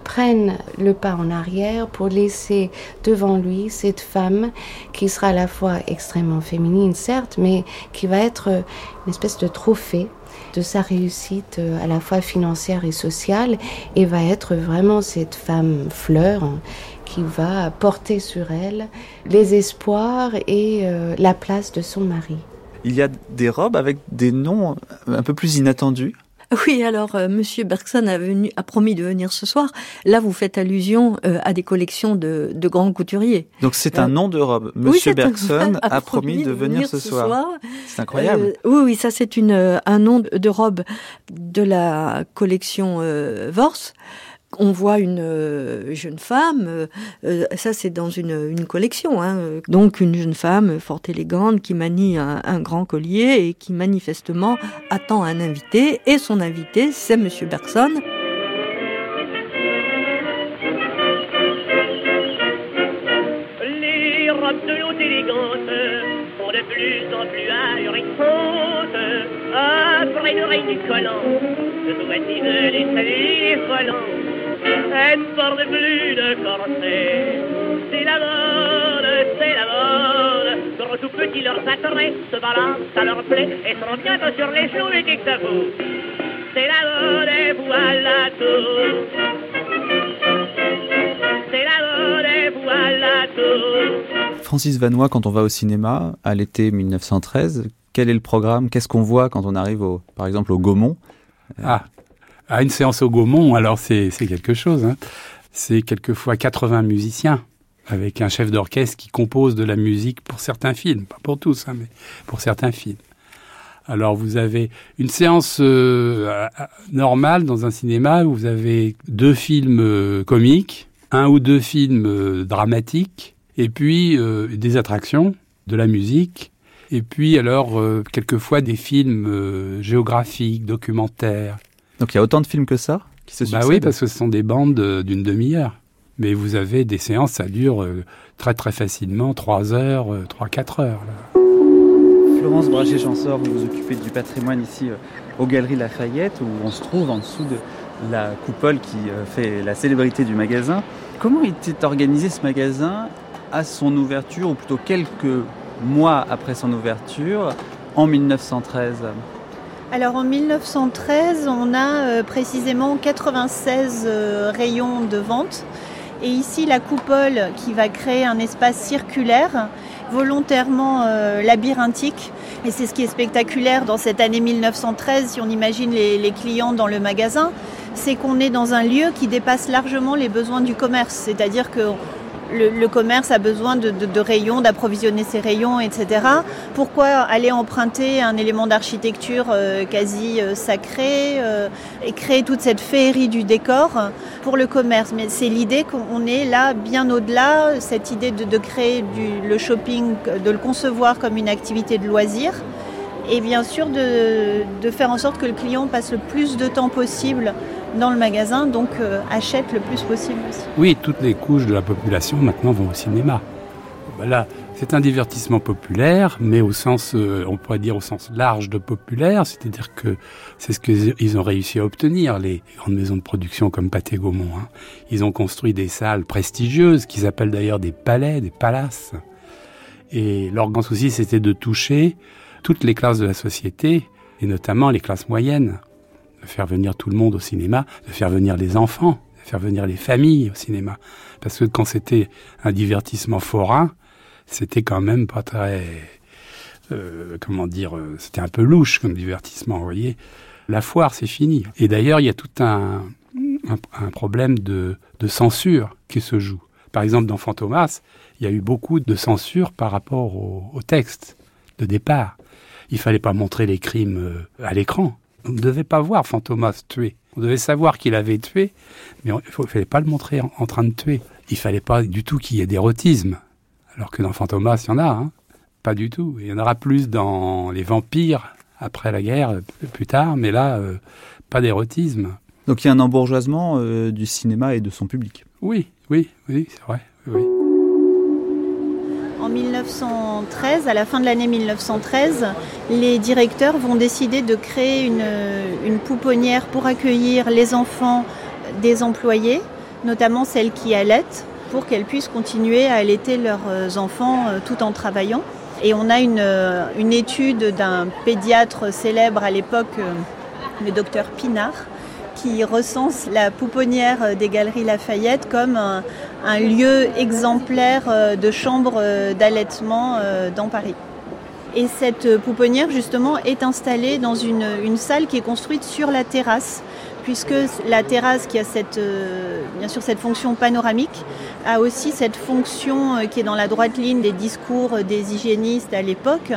prenne le pas en arrière pour laisser devant lui cette femme qui sera à la fois extrêmement féminine, certes, mais qui va être une espèce de trophée de sa réussite euh, à la fois financière et sociale et va être vraiment cette femme fleur hein, qui va porter sur elle les espoirs et euh, la place de son mari. Il y a des robes avec des noms un peu plus inattendus. Oui, alors euh, Monsieur Bergson a, venu, a promis de venir ce soir. Là, vous faites allusion euh, à des collections de, de grands couturiers. Donc c'est un Euh, nom de robe. oui, Monsieur un- Bergson a promis de venir ce soir. C'est incroyable. Euh, oui, oui, ça c'est une un nom de robe de la collection euh, Vors. On voit une euh, jeune femme, euh, euh, ça c'est dans une, collection, hein, donc une jeune femme fort élégante qui manie un, grand collier et qui manifestement attend un invité, et son invité c'est Monsieur Bergson. Après. Elles portent plus de corset. C'est la mode, c'est la mode. Gros ou petits, leurs attraits se balancent à leur plaie et seront bientôt sur les genoux et que ça vous. C'est la mode et voilà tout. C'est la mode et voilà tout. Francis Vanois, quand on va au cinéma à l'été 1913, quel est le programme? Qu'est-ce qu'on voit quand on arrive, au, par exemple, au Gaumont? Ah, à une séance au Gaumont, alors c'est quelque chose. Hein. C'est quelquefois 80 musiciens avec un chef d'orchestre qui compose de la musique pour certains films, pas pour tous, hein, mais pour certains films. Alors vous avez une séance euh, normale dans un cinéma où vous avez deux films euh, comiques, un ou deux films euh, dramatiques, et puis des attractions, de la musique, et puis alors quelquefois des films géographiques, documentaires. Donc il y a autant de films que ça qui se Bah succèdent oui, parce que ce sont des bandes euh, d'une demi-heure. Mais vous avez des séances, ça dure euh, très très facilement 3 heures, 3-4 heures. Là. Florence Brachet-Chansor, vous vous occupez du patrimoine ici aux Galeries Lafayette, où on se trouve en dessous de la coupole qui fait la célébrité du magasin. Comment était organisé ce magasin à son ouverture, ou plutôt quelques mois après son ouverture, en 1913 alors en 1913, on a euh, précisément 96 euh, rayons de vente. Et ici, la coupole qui va créer un espace circulaire, volontairement euh, labyrinthique. Et c'est ce qui est spectaculaire dans cette année 1913, si on imagine les, les clients dans le magasin, c'est qu'on est dans un lieu qui dépasse largement les besoins du commerce. C'est-à-dire que le, commerce a besoin de, rayons, d'approvisionner ses rayons, etc. Pourquoi aller emprunter un élément d'architecture euh, quasi euh, sacré euh, et créer toute cette féerie du décor pour le commerce? Mais c'est l'idée qu'on est là bien au-delà, cette idée de, créer le shopping, de le concevoir comme une activité de loisir et bien sûr de, faire en sorte que le client passe le plus de temps possible dans le magasin, donc euh, achète le plus possible aussi. Oui, toutes les couches de la population maintenant vont au cinéma. Voilà, c'est un divertissement populaire, mais au sens, euh, on pourrait dire au sens large de populaire, c'est-à-dire que c'est ce qu'ils ont réussi à obtenir, les grandes maisons de production comme Pathé Gaumont. Hein. Ils ont construit des salles prestigieuses, qu'ils appellent d'ailleurs des palais, des palaces. Et leur grand souci, c'était de toucher toutes les classes de la société, et notamment les classes moyennes de faire venir tout le monde au cinéma, de faire venir les enfants, de faire venir les familles au cinéma. Parce que quand c'était un divertissement forain, c'était quand même pas très... Euh, comment dire euh, C'était un peu louche comme divertissement, vous voyez. La foire, c'est fini. Et d'ailleurs, il y a tout un, un, problème de, de, censure qui se joue. Par exemple, dans Fantomas, il y a eu beaucoup de censure par rapport au, au texte de départ. Il fallait pas montrer les crimes euh, à l'écran. On ne devait pas voir Fantomas tuer. On devait savoir qu'il avait tué, mais il ne fallait pas le montrer en, train de tuer. Il fallait pas du tout qu'il y ait d'érotisme. Alors que dans Fantomas, il y en a, hein. pas du tout. Il y en aura plus dans les vampires après la guerre, plus tard, mais là, euh, pas d'érotisme. Donc il y a un embourgeoisement euh, du cinéma et de son public. Oui, oui, oui, c'est vrai. Oui. En 1913, à la fin de l'année 1913, les directeurs vont décider de créer une, pouponnière pour accueillir les enfants des employés, notamment celles qui allaitent, pour qu'elles puissent continuer à allaiter leurs enfants euh, tout en travaillant. Et on a une, une étude d'un pédiatre célèbre à l'époque, euh, le docteur Pinard, qui recense la pouponnière des Galeries Lafayette comme un, lieu exemplaire euh, de chambre euh, d'allaitement euh, dans Paris. Et cette pouponnière, justement, est installée dans une, salle qui est construite sur la terrasse, puisque la terrasse, qui a cette, bien sûr cette fonction panoramique, a aussi cette fonction qui est dans la droite ligne des discours des hygiénistes à l'époque,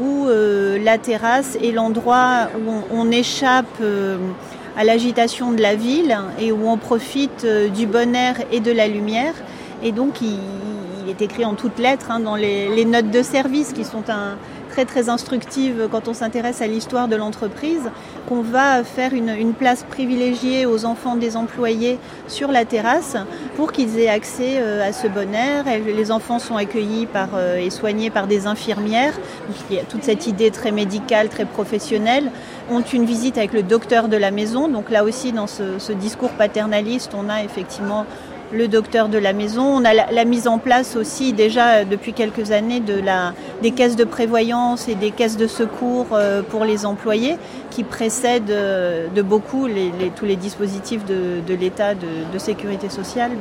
où la terrasse est l'endroit où on, échappe à l'agitation de la ville et où on profite euh, du bon air et de la lumière. Et donc il, est écrit en toutes lettres hein, dans les, notes de service qui sont un, très très instructives quand on s'intéresse à l'histoire de l'entreprise, qu'on va faire une, place privilégiée aux enfants des employés sur la terrasse pour qu'ils aient accès euh, à ce bon air. Les enfants sont accueillis par, euh, et soignés par des infirmières. il y a toute cette idée très médicale, très professionnelle ont une visite avec le docteur de la maison. Donc là aussi, dans ce, discours paternaliste, on a effectivement le docteur de la maison. On a la, mise en place aussi déjà euh, depuis quelques années de la, des caisses de prévoyance et des caisses de secours euh, pour les employés qui précèdent euh, de beaucoup les, tous les dispositifs de, de l'État de, de, sécurité sociale.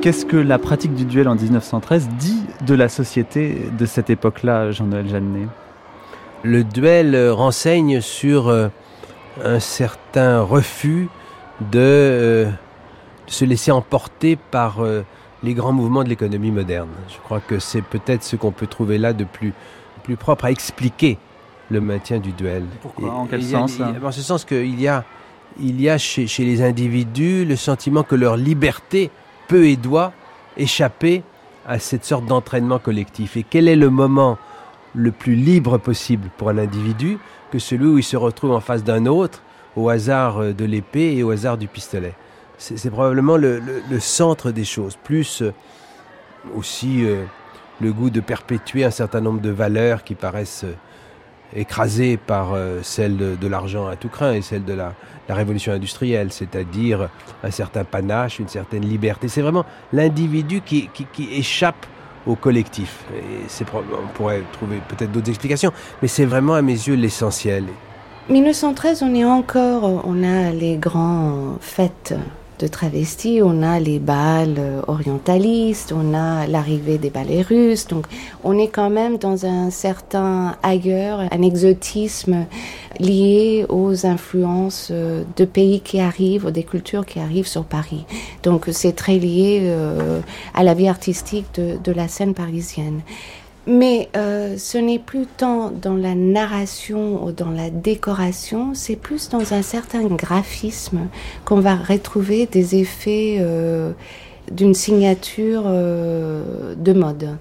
Qu'est-ce que la pratique du duel en 1913 dit de la société de cette époque-là, Jean-Noël Jeannet? Le duel renseigne sur un certain refus de, de, se laisser emporter par euh, les grands mouvements de l'économie moderne. Je crois que c'est peut-être ce qu'on peut trouver là de plus, plus propre à expliquer le maintien du duel. Pourquoi? En quel sens En ce sens qu'il y a, il y a chez, chez les individus le sentiment que leur liberté peut et doit échapper à cette sorte d'entraînement collectif. Et quel est le moment le plus libre possible pour un individu que celui où il se retrouve en face d'un autre au hasard euh, de l'épée et au hasard du pistolet? C'est probablement le, centre des choses, plus euh, aussi euh, le goût de perpétuer un certain nombre de valeurs qui paraissent euh, écrasées par euh, celle de, l'argent à tout craint et celle de la, révolution industrielle, c'est-à-dire un certain panache, une certaine liberté. C'est vraiment l'individu qui, échappe au collectif. On pourrait trouver peut-être d'autres explications, mais c'est vraiment à mes yeux l'essentiel. 1913, on est encore, on a les grands fêtes de travestis, on a les bals orientalistes, on a l'arrivée des ballets russes, donc on est quand même dans un certain ailleurs, un exotisme lié aux influences de pays qui arrivent, des cultures qui arrivent sur Paris. Donc c'est très lié euh, à la vie artistique de la scène parisienne. Mais euh, ce n'est plus tant dans la narration ou dans la décoration, c'est plus dans un certain graphisme qu'on va retrouver des effets euh, d'une signature euh, de mode.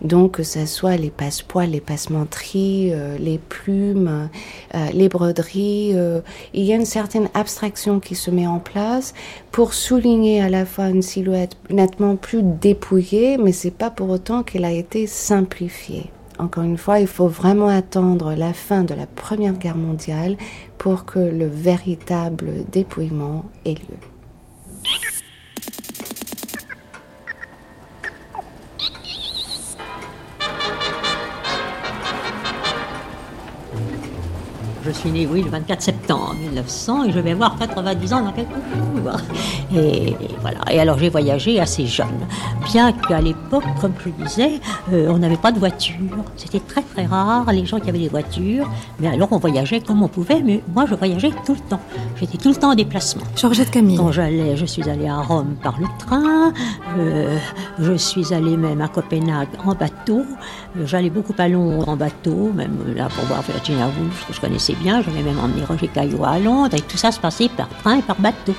Donc que ce soit les passepoils, les passementeries, euh, les plumes, euh, les broderies, il y a une certaine abstraction qui se met en place pour souligner à la fois une silhouette nettement plus dépouillée, mais c'est pas pour autant qu'elle a été simplifiée. Encore une fois, il faut vraiment attendre la fin de la Première Guerre mondiale pour que le véritable dépouillement ait lieu. Je suis né, oui, le 24 septembre 1900 et je vais avoir 90 ans dans quelques jours. Et, et voilà. Et alors j'ai voyagé assez jeune. Bien qu'à l'époque, comme je le disais, euh, on n'avait pas de voiture. C'était très très rare les gens qui avaient des voitures. Mais alors on voyageait comme on pouvait. Mais moi je voyageais tout le temps. J'étais tout le temps en déplacement. Georgette Camille. Quand j'allais, je suis allée à Rome par le train. Euh, je suis allée même à Copenhague en bateau. Euh, J'allais beaucoup à Londres en bateau, même là pour voir Virginia Woolf que je connaissais bien. J'avais même emmené Roger Caillot à Londres et tout ça se passait par train et par bateau.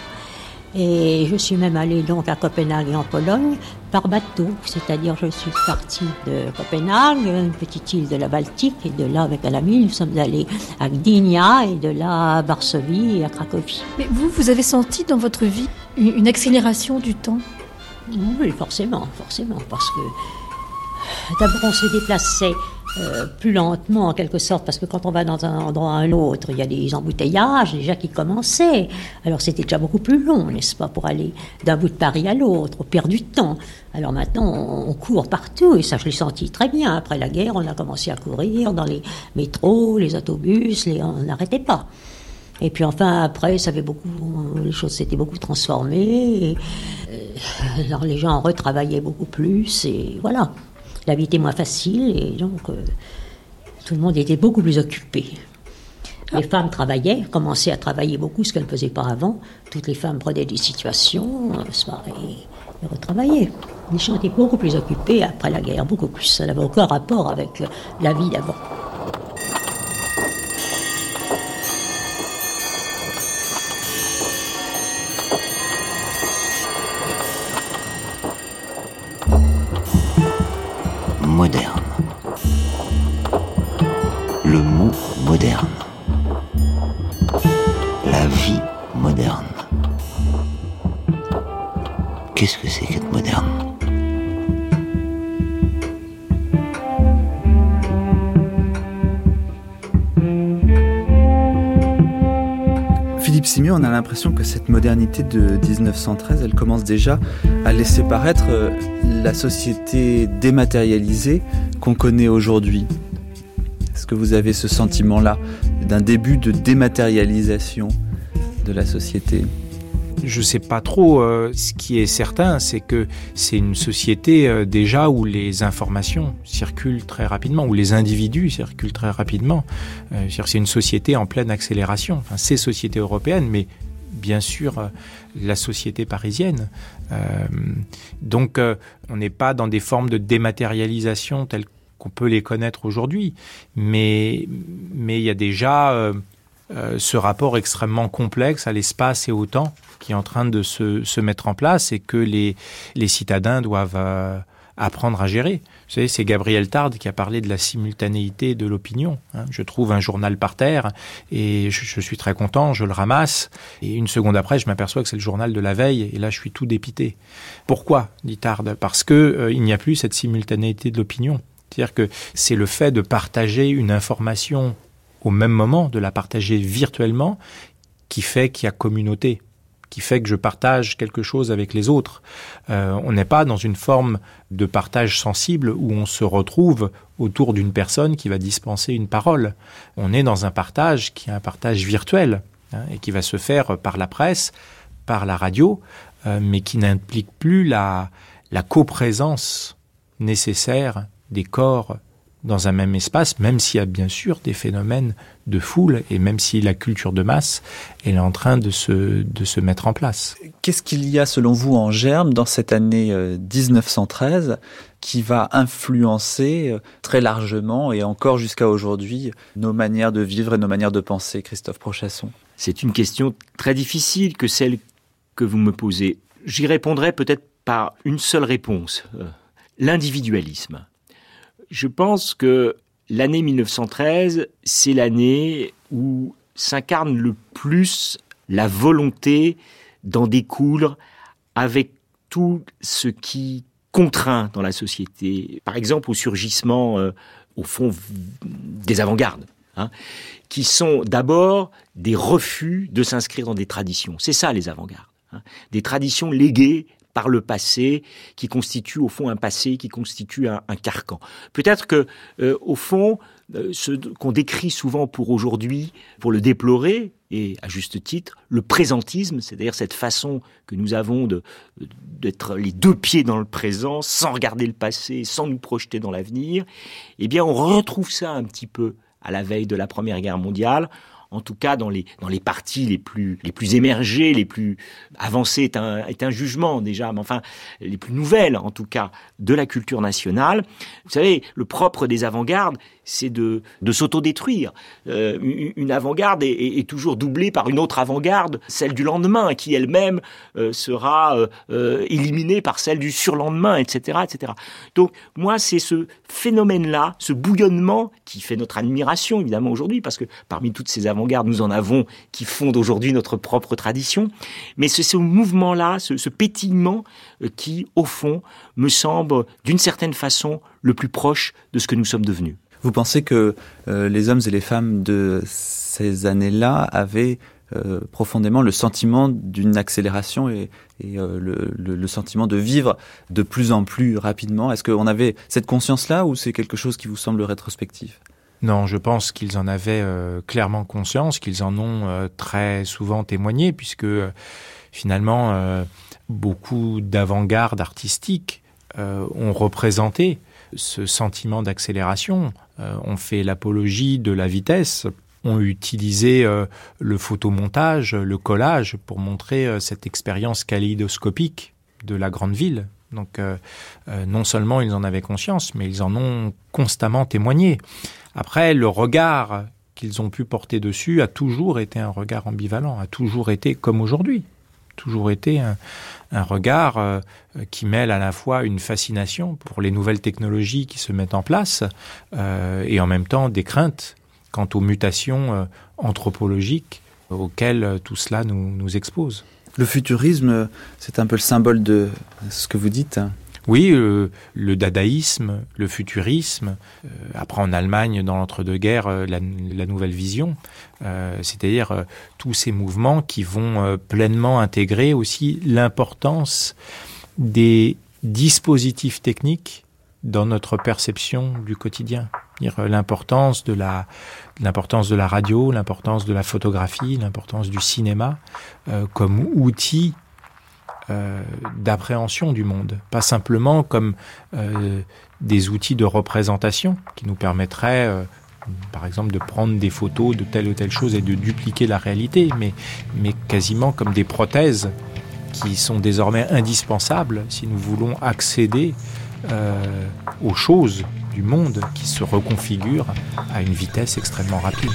Et je suis même allée donc à Copenhague et en Pologne par bateau, c'est-à-dire je suis partie de Copenhague, une petite île de la Baltique, et de là avec un ami nous sommes allés à Gdynia et de là à Varsovie et à Cracovie. Mais vous, vous avez senti dans votre vie une une accélération du temps? Oui, forcément, forcément, parce que d'abord on se déplaçait euh, plus lentement en quelque sorte, parce que quand on va dans un endroit à un autre, il y a des embouteillages déjà qui commençaient. Alors c'était déjà beaucoup plus long, n'est-ce pas, pour aller d'un bout de Paris à l'autre, on perd du temps. Alors maintenant, on, court partout, et ça je l'ai senti très bien. Après la guerre, on a commencé à courir dans les métros, les autobus, on n'arrêtait pas. Et puis enfin, après, ça avait beaucoup, les choses s'étaient beaucoup transformées. Euh, alors les gens retravaillaient beaucoup plus, et voilà. La vie était moins facile, et donc euh, tout le monde était beaucoup plus occupé. Les femmes travaillaient, commençaient à travailler beaucoup, ce qu'elles ne faisaient pas avant. Toutes les femmes prenaient des situations, euh, se mariaient et retravaillaient. Les gens étaient beaucoup plus occupés après la guerre, beaucoup plus. Ça n'avait aucun rapport avec euh, la vie d'avant. Moderne. Le mot moderne. La vie moderne. Qu'est-ce que c'est qu'être moderne? Philippe Simieux, on a l'impression que cette modernité de 1913, elle commence déjà à laisser paraître euh, la société dématérialisée qu'on connaît aujourd'hui. Est-ce que vous avez ce sentiment-là d'un début de dématérialisation de la société? Je sais pas trop. euh, ce qui est certain, c'est que c'est une société euh, déjà où les informations circulent très rapidement, où les individus circulent très rapidement. Euh, c'est une société en pleine accélération. Enfin, ces sociétés européennes, mais bien sûr euh, la société parisienne. Euh, donc, euh, on n'est pas dans des formes de dématérialisation telles qu'on peut les connaître aujourd'hui, mais mais il y a déjà ce rapport extrêmement complexe à l'espace et au temps qui est en train de se, se mettre en place et que les, les citadins doivent apprendre à gérer. Vous savez, c'est Gabriel Tarde qui a parlé de la simultanéité de l'opinion. hein. Je trouve un journal par terre et je, suis très content, je le ramasse et une seconde après, je m'aperçois que c'est le journal de la veille et là, je suis tout dépité. Pourquoi dit Tarde? Parce que euh, il n'y a plus cette simultanéité de l'opinion. C'est-à-dire que c'est le fait de partager une information au même moment, de la partager virtuellement, qui fait qu'il y a communauté, qui fait que je partage quelque chose avec les autres. Euh, on n'est pas dans une forme de partage sensible où on se retrouve autour d'une personne qui va dispenser une parole. On est dans un partage qui est un partage virtuel hein, et qui va se faire par la presse, par la radio, euh, mais qui n'implique plus la, la coprésence nécessaire des corps dans un même espace, même s'il y a bien sûr des phénomènes de foule et même si la culture de masse elle est en train de se, de se mettre en place. Qu'est-ce qu'il y a selon vous en germe dans cette année euh, 1913 qui va influencer euh, très largement et encore jusqu'à aujourd'hui nos manières de vivre et nos manières de penser, Christophe Prochasson? C'est une question très difficile que celle que vous me posez. J'y répondrai peut-être par une seule réponse, euh, l'individualisme. Je pense que l'année 1913, c'est l'année où s'incarne le plus la volonté d'en découdre avec tout ce qui contraint dans la société. Par exemple, au surgissement, euh, au fond, des avant-gardes, hein, qui sont d'abord des refus de s'inscrire dans des traditions. C'est ça, les avant-gardes. hein. Des traditions léguées par le passé, qui constituent au fond un passé, qui constitue un, carcan. Peut-être que, euh, au fond, euh, ce qu'on décrit souvent pour aujourd'hui, pour le déplorer, et à juste titre, le présentisme, c'est-à-dire cette façon que nous avons d'être les deux pieds dans le présent, sans regarder le passé, sans nous projeter dans l'avenir, eh bien, on retrouve ça un petit peu à la veille de la Première Guerre mondiale. En tout cas, dans les, dans les parties les plus, les plus émergées, les plus avancées, est un, est un jugement déjà, mais enfin, les plus nouvelles, en tout cas, de la culture nationale. Vous savez, le propre des avant-gardes, c'est de, de s'autodétruire. Euh, une avant-garde est, toujours doublée par une autre avant-garde, celle du lendemain, qui elle-même euh, sera euh, éliminée par celle du surlendemain, etc., etc. Donc, moi, c'est ce phénomène-là, ce bouillonnement qui fait notre admiration, évidemment, aujourd'hui, parce que parmi toutes ces avant-gardes, nous en avons qui fondent aujourd'hui notre propre tradition. Mais c'est ce mouvement-là, ce, ce pétillement euh, qui, au fond, me semble, d'une certaine façon, le plus proche de ce que nous sommes devenus. Vous pensez que euh, les hommes et les femmes de ces années-là avaient euh, profondément le sentiment d'une accélération et, le sentiment de vivre de plus en plus rapidement? Est-ce qu'on avait cette conscience-là ou c'est quelque chose qui vous semble rétrospectif? Non, je pense qu'ils en avaient euh, clairement conscience, qu'ils en ont euh, très souvent témoigné, puisque euh, finalement, beaucoup d'avant-garde artistiques ont représenté ce sentiment d'accélération, ont fait l'apologie de la vitesse, ont utilisé le photomontage, le collage pour montrer cette expérience kaléidoscopique de la grande ville. Donc non seulement ils en avaient conscience, mais ils en ont constamment témoigné. Après, le regard qu'ils ont pu porter dessus a toujours été un regard ambivalent, a toujours été comme aujourd'hui, toujours été un, regard euh, qui mêle à la fois une fascination pour les nouvelles technologies qui se mettent en place euh, et en même temps des craintes quant aux mutations euh, anthropologiques auxquelles tout cela nous, nous expose. Le futurisme, c'est un peu le symbole de ce que vous dites. Oui, euh, le dadaïsme, le futurisme, euh, après en Allemagne, dans l'entre-deux-guerres, euh, la, la nouvelle vision, euh, c'est-à-dire tous ces mouvements qui vont pleinement intégrer aussi l'importance des dispositifs techniques dans notre perception du quotidien. L'importance de la, l'importance de la radio, l'importance de la photographie, l'importance du cinéma euh, comme outil euh, d'appréhension du monde, pas simplement comme euh, des outils de représentation qui nous permettraient, euh, par exemple, de prendre des photos de telle ou telle chose et de dupliquer la réalité, mais, mais quasiment comme des prothèses qui sont désormais indispensables si nous voulons accéder aux choses du monde qui se reconfigurent à une vitesse extrêmement rapide.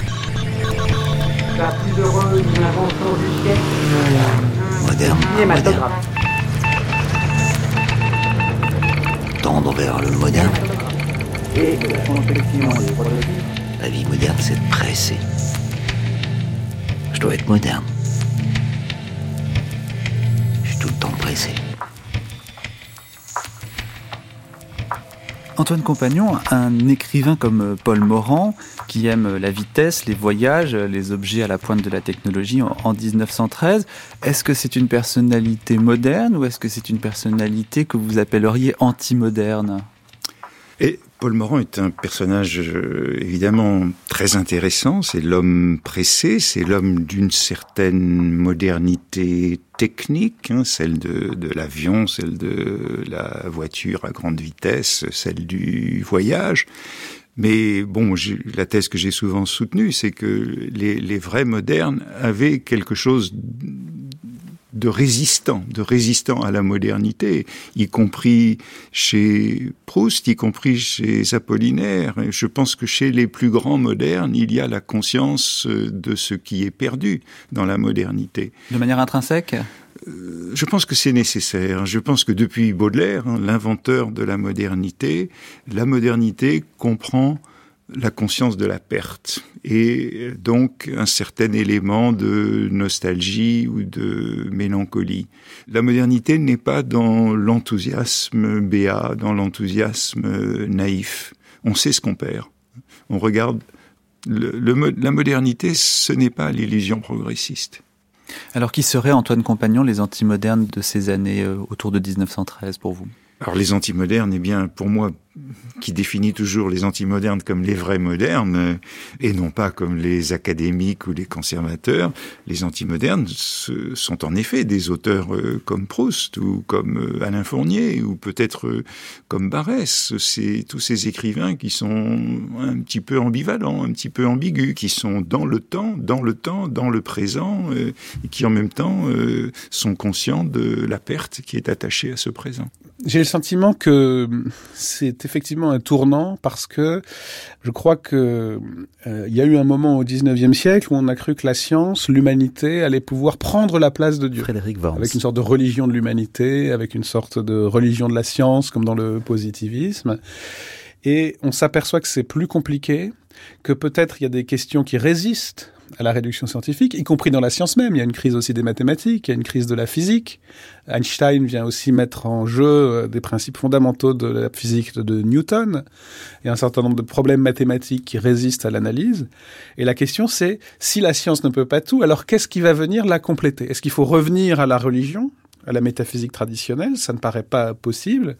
La plus heureuse. Moderne. Dans tendre vers le moderne. La vie moderne, c'est de presser. Je dois être moderne. Je suis tout le temps pressé. Antoine Compagnon, un écrivain comme Paul Morand, qui aime la vitesse, les voyages, les objets à la pointe de la technologie en, en 1913, est-ce que c'est une personnalité moderne ou est-ce que c'est une personnalité que vous appelleriez anti-moderne? Paul Morand est un personnage euh, évidemment très intéressant. C'est l'homme pressé, c'est l'homme d'une certaine modernité technique, hein, celle de, l'avion, celle de la voiture à grande vitesse, celle du voyage. Mais bon, la thèse que j'ai souvent soutenue, c'est que les, les vrais modernes avaient quelque chose de résistant, de résistant à la modernité, y compris chez Proust, y compris chez Apollinaire. Et je pense que chez les plus grands modernes, il y a la conscience euh, de ce qui est perdu dans la modernité. De manière intrinsèque? Euh, Je pense que c'est nécessaire. Je pense que depuis Baudelaire, hein, l'inventeur de la modernité, la modernité comprend la conscience de la perte et donc un certain élément de nostalgie ou de mélancolie. La modernité n'est pas dans l'enthousiasme béat, dans l'enthousiasme naïf. On sait ce qu'on perd. On regarde le- le mo- la modernité, ce n'est pas l'illusion progressiste. Alors qui seraient Antoine Compagnon les antimodernes de ces années euh, autour de 1913 pour vous? Alors les antimodernes, eh bien, pour moi, qui définit toujours les antimodernes comme les vrais modernes, euh, et non pas comme les académiques ou les conservateurs, les antimodernes sont en effet des auteurs euh, comme Proust ou comme euh, Alain Fournier ou peut-être comme Barès. C'est tous ces écrivains qui sont un petit peu ambivalents, un petit peu ambigus, qui sont dans le temps, dans le temps, dans le présent, et qui en même temps sont conscients de la perte qui est attachée à ce présent. J'ai le sentiment que c'est effectivement un tournant parce que je crois que euh, il y a eu un moment au 19e siècle où on a cru que la science, l'humanité allait pouvoir prendre la place de Dieu. Frédéric. Avec une sorte de religion de l'humanité, avec une sorte de religion de la science comme dans le positivisme. Et on s'aperçoit que c'est plus compliqué, que peut-être il y a des questions qui résistent à la réduction scientifique, y compris dans la science même. Il y a une crise aussi des mathématiques, il y a une crise de la physique. Einstein vient aussi mettre en jeu euh, des principes fondamentaux de la physique de, de Newton. Il y a un certain nombre de problèmes mathématiques qui résistent à l'analyse. Et la question c'est, si la science ne peut pas tout, alors qu'est-ce qui va venir la compléter? Est-ce qu'il faut revenir à la religion? À la métaphysique traditionnelle, ça ne paraît pas possible.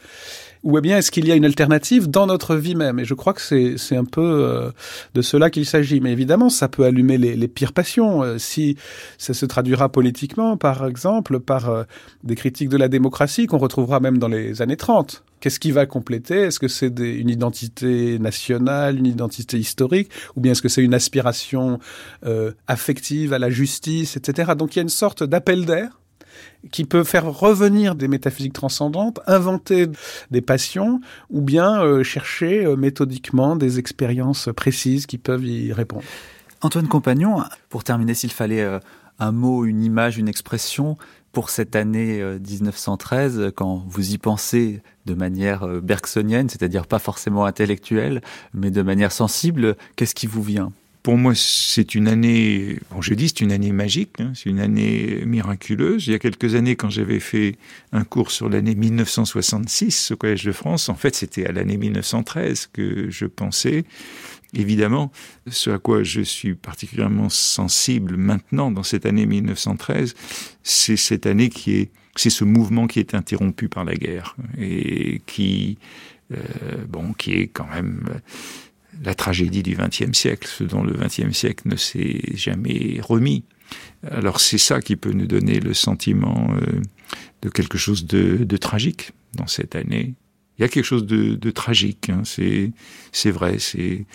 Ou bien est-ce qu'il y a une alternative dans notre vie même? Et je crois que c'est un peu euh, de cela qu'il s'agit. Mais évidemment, ça peut allumer les, les pires passions. Euh, si ça se traduira politiquement, par exemple, par euh, des critiques de la démocratie qu'on retrouvera même dans les années 30. Qu'est-ce qui va compléter? Est-ce que c'est une identité nationale, une identité historique, ou bien est-ce que c'est une aspiration euh, affective à la justice, etc. Donc il y a une sorte d'appel d'air qui peut faire revenir des métaphysiques transcendantes, inventer des passions, ou bien euh, chercher euh, méthodiquement des expériences précises qui peuvent y répondre. Antoine Compagnon, pour terminer, s'il fallait euh, un mot, une image, une expression pour cette année euh, 1913, euh, quand vous y pensez de manière bergsonienne, c'est-à-dire pas forcément intellectuelle, mais de manière sensible, qu'est-ce qui vous vient? Pour moi, c'est une année, bon, je dis c'est une année magique, hein, c'est une année miraculeuse. Il y a quelques années, quand j'avais fait un cours sur l'année 1966 au Collège de France, en fait, c'était à l'année 1913 que je pensais. Évidemment, ce à quoi je suis particulièrement sensible maintenant, dans cette année 1913, c'est cette année qui est, c'est ce mouvement qui est interrompu par la guerre et qui, euh, bon, qui est quand même la tragédie du XXe siècle, ce dont le XXe siècle ne s'est jamais remis. Alors c'est ça qui peut nous donner le sentiment euh, de quelque chose de, de tragique dans cette année. Il y a quelque chose de, de tragique, hein, c'est vrai, c'est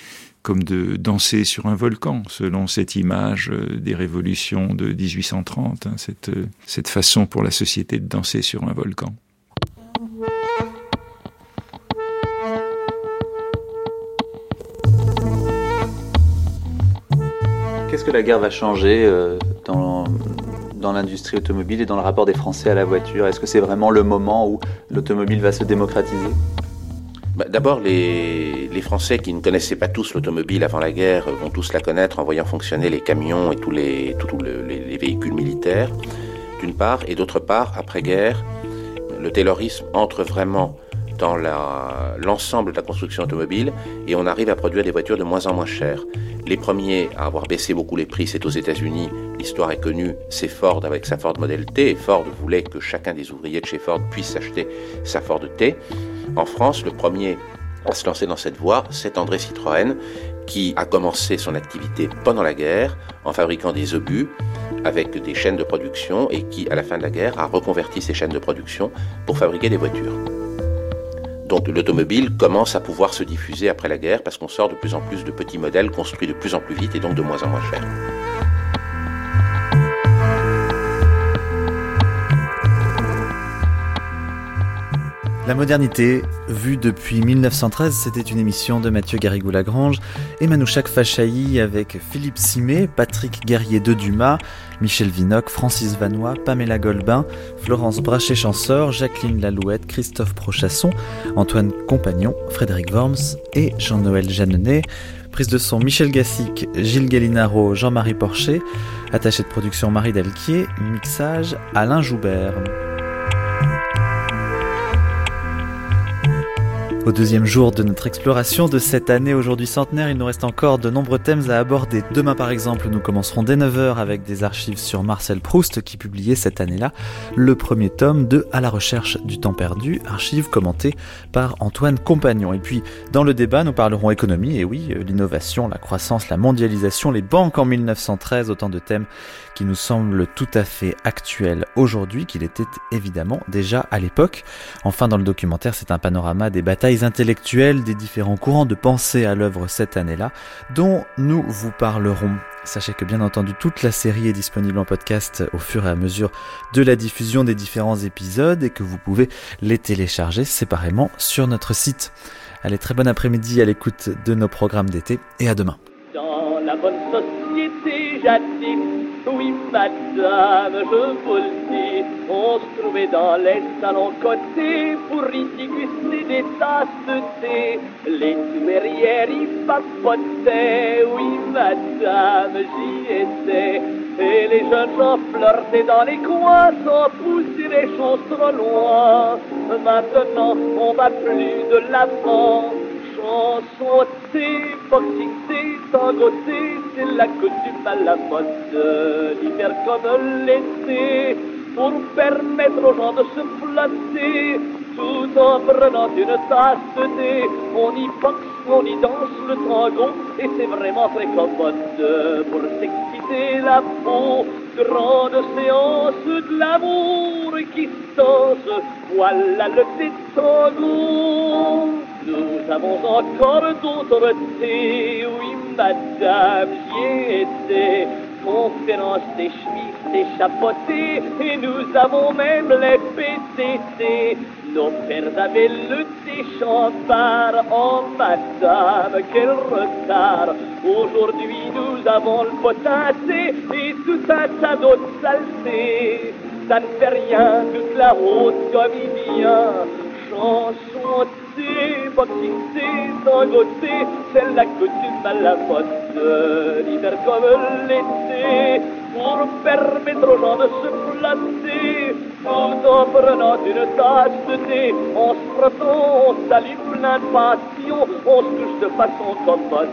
comme de danser sur un volcan, selon cette image euh, des révolutions de 1830, hein, cette, euh, cette façon pour la société de danser sur un volcan. Qu'est-ce que la guerre va changer euh, dans, dans l'industrie automobile et dans le rapport des Français à la voiture? Est-ce que c'est vraiment le moment où l'automobile va se démocratiser? Bah, D'abord, les, les, Français qui ne connaissaient pas tous l'automobile avant la guerre vont tous la connaître en voyant fonctionner les camions et tous les, tous les véhicules militaires, d'une part, et d'autre part, après-guerre, le taylorisme entre vraiment dans l'ensemble de la construction automobile et on arrive à produire des voitures de moins en moins chères. Les premiers à avoir baissé beaucoup les prix, c'est aux États-Unis. L'histoire est connue, c'est Ford avec sa Ford Model T. Et Ford voulait que chacun des ouvriers de chez Ford puisse acheter sa Ford T. En France, le premier à se lancer dans cette voie, c'est André Citroën, qui a commencé son activité pendant la guerre en fabriquant des obus avec des chaînes de production et qui, à la fin de la guerre, a reconverti ces chaînes de production pour fabriquer des voitures. Donc l'automobile commence à pouvoir se diffuser après la guerre parce qu'on sort de plus en plus de petits modèles construits de plus en plus vite et donc de moins en moins chers. La modernité, vue depuis 1913, c'était une émission de Mathieu Garrigou-Lagrange et Manouchak Fachaï avec Philippe Simet, Patrick Guerrier de Dumas, Michel Vinoc, Francis Vanois, Pamela Golbin, Florence Brachet-Chansor, Jacqueline Lalouette, Christophe Prochasson, Antoine Compagnon, Frédéric Worms et Jean-Noël Jeannenet. Prise de son Michel Gassic, Gilles Gallinaro, Jean-Marie Porcher, attaché de production Marie Delquier, mixage Alain Joubert. Au deuxième jour de notre exploration de cette année aujourd'hui centenaire, il nous reste encore de nombreux thèmes à aborder. Demain par exemple, nous commencerons dès 9h avec des archives sur Marcel Proust qui publiait cette année-là le premier tome de À la recherche du temps perdu, archives commentées par Antoine Compagnon. Et puis dans le débat, nous parlerons économie, et oui, l'innovation, la croissance, la mondialisation, les banques en 1913, autant de thèmes qui nous semblent tout à fait actuels aujourd'hui qu'il était évidemment déjà à l'époque. Enfin dans le documentaire, c'est un panorama des batailles intellectuelles des différents courants de pensée à l'œuvre cette année-là, dont nous vous parlerons. Sachez que bien entendu toute la série est disponible en podcast au fur et à mesure de la diffusion des différents épisodes et que vous pouvez les télécharger séparément sur notre site. Allez, très bon après-midi à l'écoute de nos programmes d'été et à demain. Dans la bonne société oui madame, je vous le dis, on se trouvait dans les salons côtés pour y déguster des tasses de thé. Les tumérières y papotaient, oui madame, j'y étais. Et les jeunes gens flirtaient dans les coins sans pousser les choses trop loin. Maintenant, on va plus de l'avant chanson, c'est boxing, c'est la coutume à la mode. L'hiver comme l'été, pour permettre aux gens de se flatter, tout en prenant une tasse de thé. On y boxe, on y danse le tango, et c'est vraiment très commode pour s'exciter la peau. Grande séance de l'amour qui danse, voilà le thé tango. Nous avons encore d'autres thés, oui madame, j'y étais. Conférence des chemises, des chapeautés, et nous avons même les PCC. Nos pères avaient le thé champard, oh madame, quel retard. Aujourd'hui nous avons le potassé et tout un tas d'autres saletés. Ça ne fait rien, toute la haute comédien. Chanson boxing, tangoté, c'est la coutume à la mode, l'hiver comme l'été, pour permettre aux gens de se flatter, tout en prenant une tasse de thé, on se frottant, on salue plein de passion, on se touche de façon commode,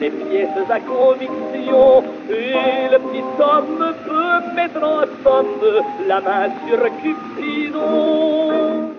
des pièces à conviction, et le petit homme peut mettre en somme la main sur Cupidon.